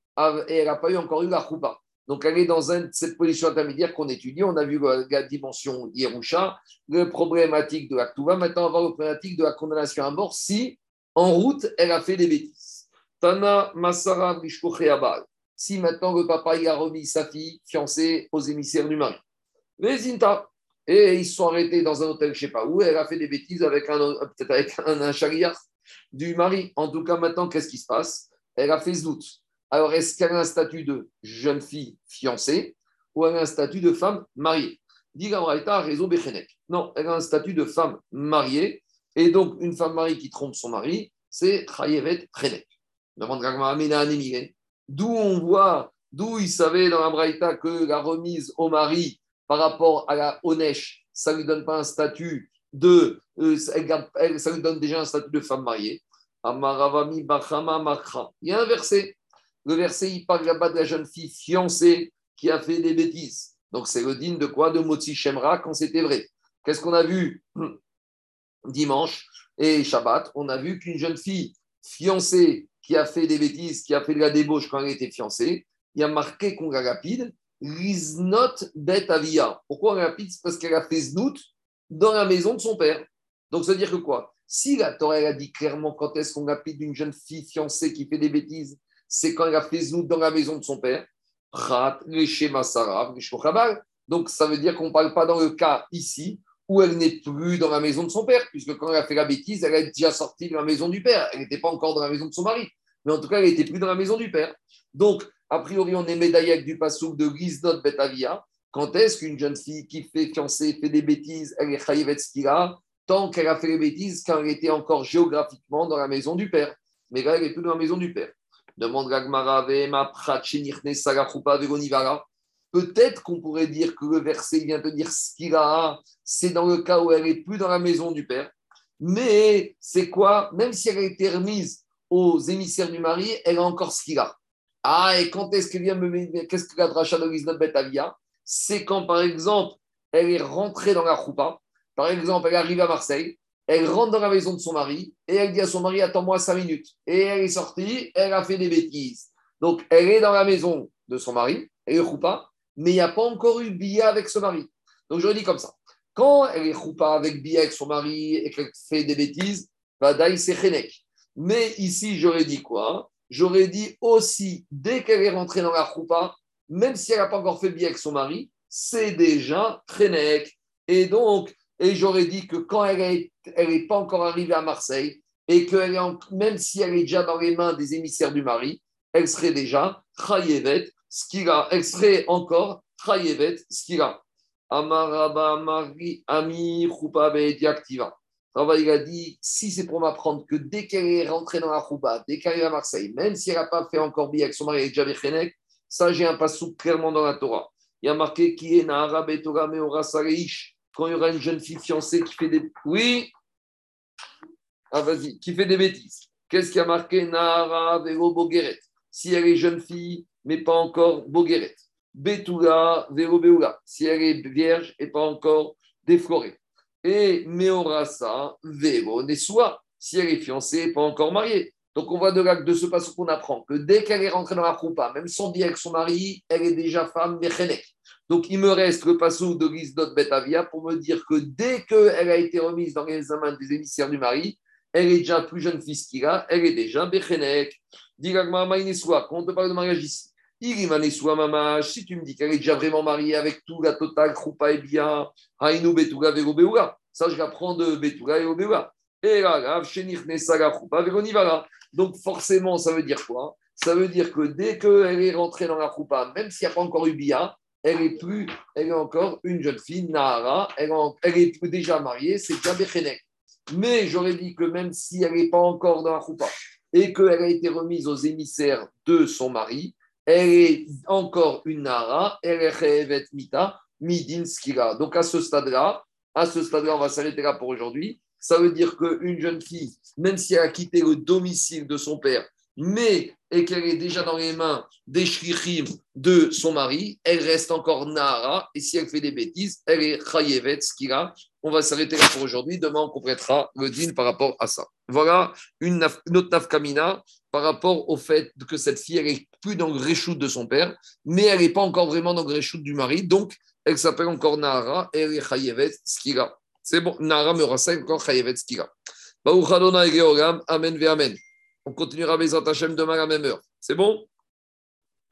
et elle n'a pas encore eu la choupa. Donc, elle est dans cette position intermédiaire qu'on étudie. On a vu la, dimension Yerusha, le problématique de la Maintenant, on va le problématique de la condamnation à mort si en route, elle a fait des bêtises. Tana Masara Si maintenant le papa il a remis sa fille fiancée aux émissaires du mari. Vezinta. Et ils sont arrêtés dans un hôtel, je ne sais pas où, elle a fait des bêtises avec un, peut-être avec un, un du mari. En tout cas, maintenant, qu'est-ce qui se passe? Elle a fait doute. Alors, est-ce qu'elle a un statut de jeune fille fiancée ou elle a un statut de femme mariée? Dit réseau Non, elle a un statut de femme mariée. Et donc, une femme mariée qui trompe son mari, c'est Chayevet Chenek. D'où on voit, d'où il savait dans la Braïta que la remise au mari par rapport à la Onesh, ça ne lui donne pas un statut de. Euh, ça lui donne déjà un statut de femme mariée. Il y a un verset. Le verset, il parle là-bas de la jeune fille fiancée qui a fait des bêtises. Donc, c'est le digne de quoi? De Motsi Shemra quand c'était vrai. Qu'est-ce qu'on a vu? Dimanche et Shabbat On a vu qu'une jeune fille fiancée qui a fait des bêtises, qui a fait de la débauche quand elle était fiancée, il y a marqué qu'on la rapide, not bet avia. Pourquoi on rapide? C'est parce qu'elle a fait znout dans la maison de son père. Donc, ça veut dire que quoi? Si la Torah a dit clairement quand est-ce qu'on rapide une jeune fille fiancée qui fait des bêtises, c'est quand elle a fait znout dans la maison de son père. Donc, ça veut dire qu'on ne parle pas dans le cas ici où elle n'est plus dans la maison de son père, puisque quand elle a fait la bêtise, elle est déjà sortie de la maison du père. Elle n'était pas encore dans la maison de son mari. Mais en tout cas, elle n'était plus dans la maison du père. Donc, a priori, on est médaillé avec du passouk de Gizdot Betavia. Quand est-ce qu'une jeune fille qui fait fiancée fait des bêtises, elle est chayivetskira, tant qu'elle a fait les bêtises quand elle était encore géographiquement dans la maison du père. Mais là, elle n'est plus dans la maison du père. Demande Gagmara, Peut-être qu'on pourrait dire que le verset vient de dire skira, c'est dans le cas où elle n'est plus dans la maison du père. Mais c'est quoi? Même si elle a été remise aux émissaires du mari, elle a encore skira. Ah, et quand est-ce qu'elle vient me Qu'est-ce que la dracha de Bet C'est quand, par exemple, elle est rentrée dans la choupa. Par exemple, elle arrive à Marseille, elle rentre dans la maison de son mari et elle dit à son mari Attends-moi cinq minutes. Et elle est sortie, elle a fait des bêtises. Donc, elle est dans la maison de son mari, elle est choupa, mais il n'y a pas encore eu Bia avec son mari. Donc, je dis comme ça. Quand elle est choupa avec Bia avec son mari et qu'elle fait des bêtises, Vadaï, c'est Mais ici, j'aurais dit quoi? J'aurais dit aussi, dès qu'elle est rentrée dans la choupa, même si elle n'a pas encore fait Bia avec son mari, c'est déjà Chenek. Et donc, et j'aurais dit que quand elle n'est est pas encore arrivée à Marseille, et que même si elle est déjà dans les mains des émissaires du mari, elle serait déjà Chayevet Skira. Elle serait encore Chayevet Skira. Amaraba Mari Ami Choupa Activa. il a dit si c'est pour m'apprendre que dès qu'elle est rentrée dans la Choupa, dès qu'elle est à Marseille, même si elle n'a pas fait encore bien avec son mari avec Javé ça j'ai un passou clairement dans la Torah. Il y a marqué qui est Nahara Betora Meora Sareish quand il y aura une jeune fille fiancée qui fait des. Oui Ah, vas-y, qui fait des bêtises. Qu'est-ce qui a marqué? Nara Vero Bogueret Si elle est jeune fille, mais pas encore Bogueret. Betula Vero Beula. Si elle est vierge et pas encore déflorée. Et Meorasa Vero Nesua. Si elle est fiancée pas encore mariée. Donc on voit de là, de ce passage qu'on apprend que dès qu'elle est rentrée dans la choupa, même sans bien avec son mari, elle est déjà femme Mechenek. Donc, il me reste le passou de Gizdot Betavia pour me dire que dès qu'elle a été remise dans les des émissaires du mari, elle est déjà plus jeune fille qu'il a, elle est déjà Bechenek. Quand on te parle de mariage ici, si tu me dis qu'elle est déjà vraiment mariée avec tout, la totale, Krupa et bien, Hainu Betuga Vero ça je l'apprends de Betuga et Obeua. Et là, Donc forcément, ça veut dire quoi? Ça veut dire que dès qu'elle est rentrée dans la Krupa, même s'il n'y a pas encore eu Bia, elle est plus, elle encore une jeune fille, Nahara, elle, est déjà mariée, c'est déjà Bechenek. Mais j'aurais dit que même si elle n'est pas encore dans la choupa et qu'elle a été remise aux émissaires de son mari, elle est encore une Nahara, elle est Revet Mita, Midin Skira. Donc à ce stade-là, à ce stade-là, on va s'arrêter là pour aujourd'hui. Ça veut dire qu'une jeune fille, même si elle a quitté le domicile de son père, mais et qu'elle est déjà dans les mains des shrichim de son mari, elle reste encore Nahara, et si elle fait des bêtises, elle est Chayevet, Skira. On va s'arrêter là pour aujourd'hui. Demain, on complétera le din par rapport à ça. Voilà une, autre nafkamina par rapport au fait que cette fille, elle n'est plus dans le réchoute de son père, mais elle n'est pas encore vraiment dans le réchoute du mari. Donc, elle s'appelle encore Nahara, et elle est Chayevet, Skira. C'est bon, Nahara me encore Chayevet, Skira. Amen ve Amen. On continuera Bezat Hashem demain à la même heure. C'est bon?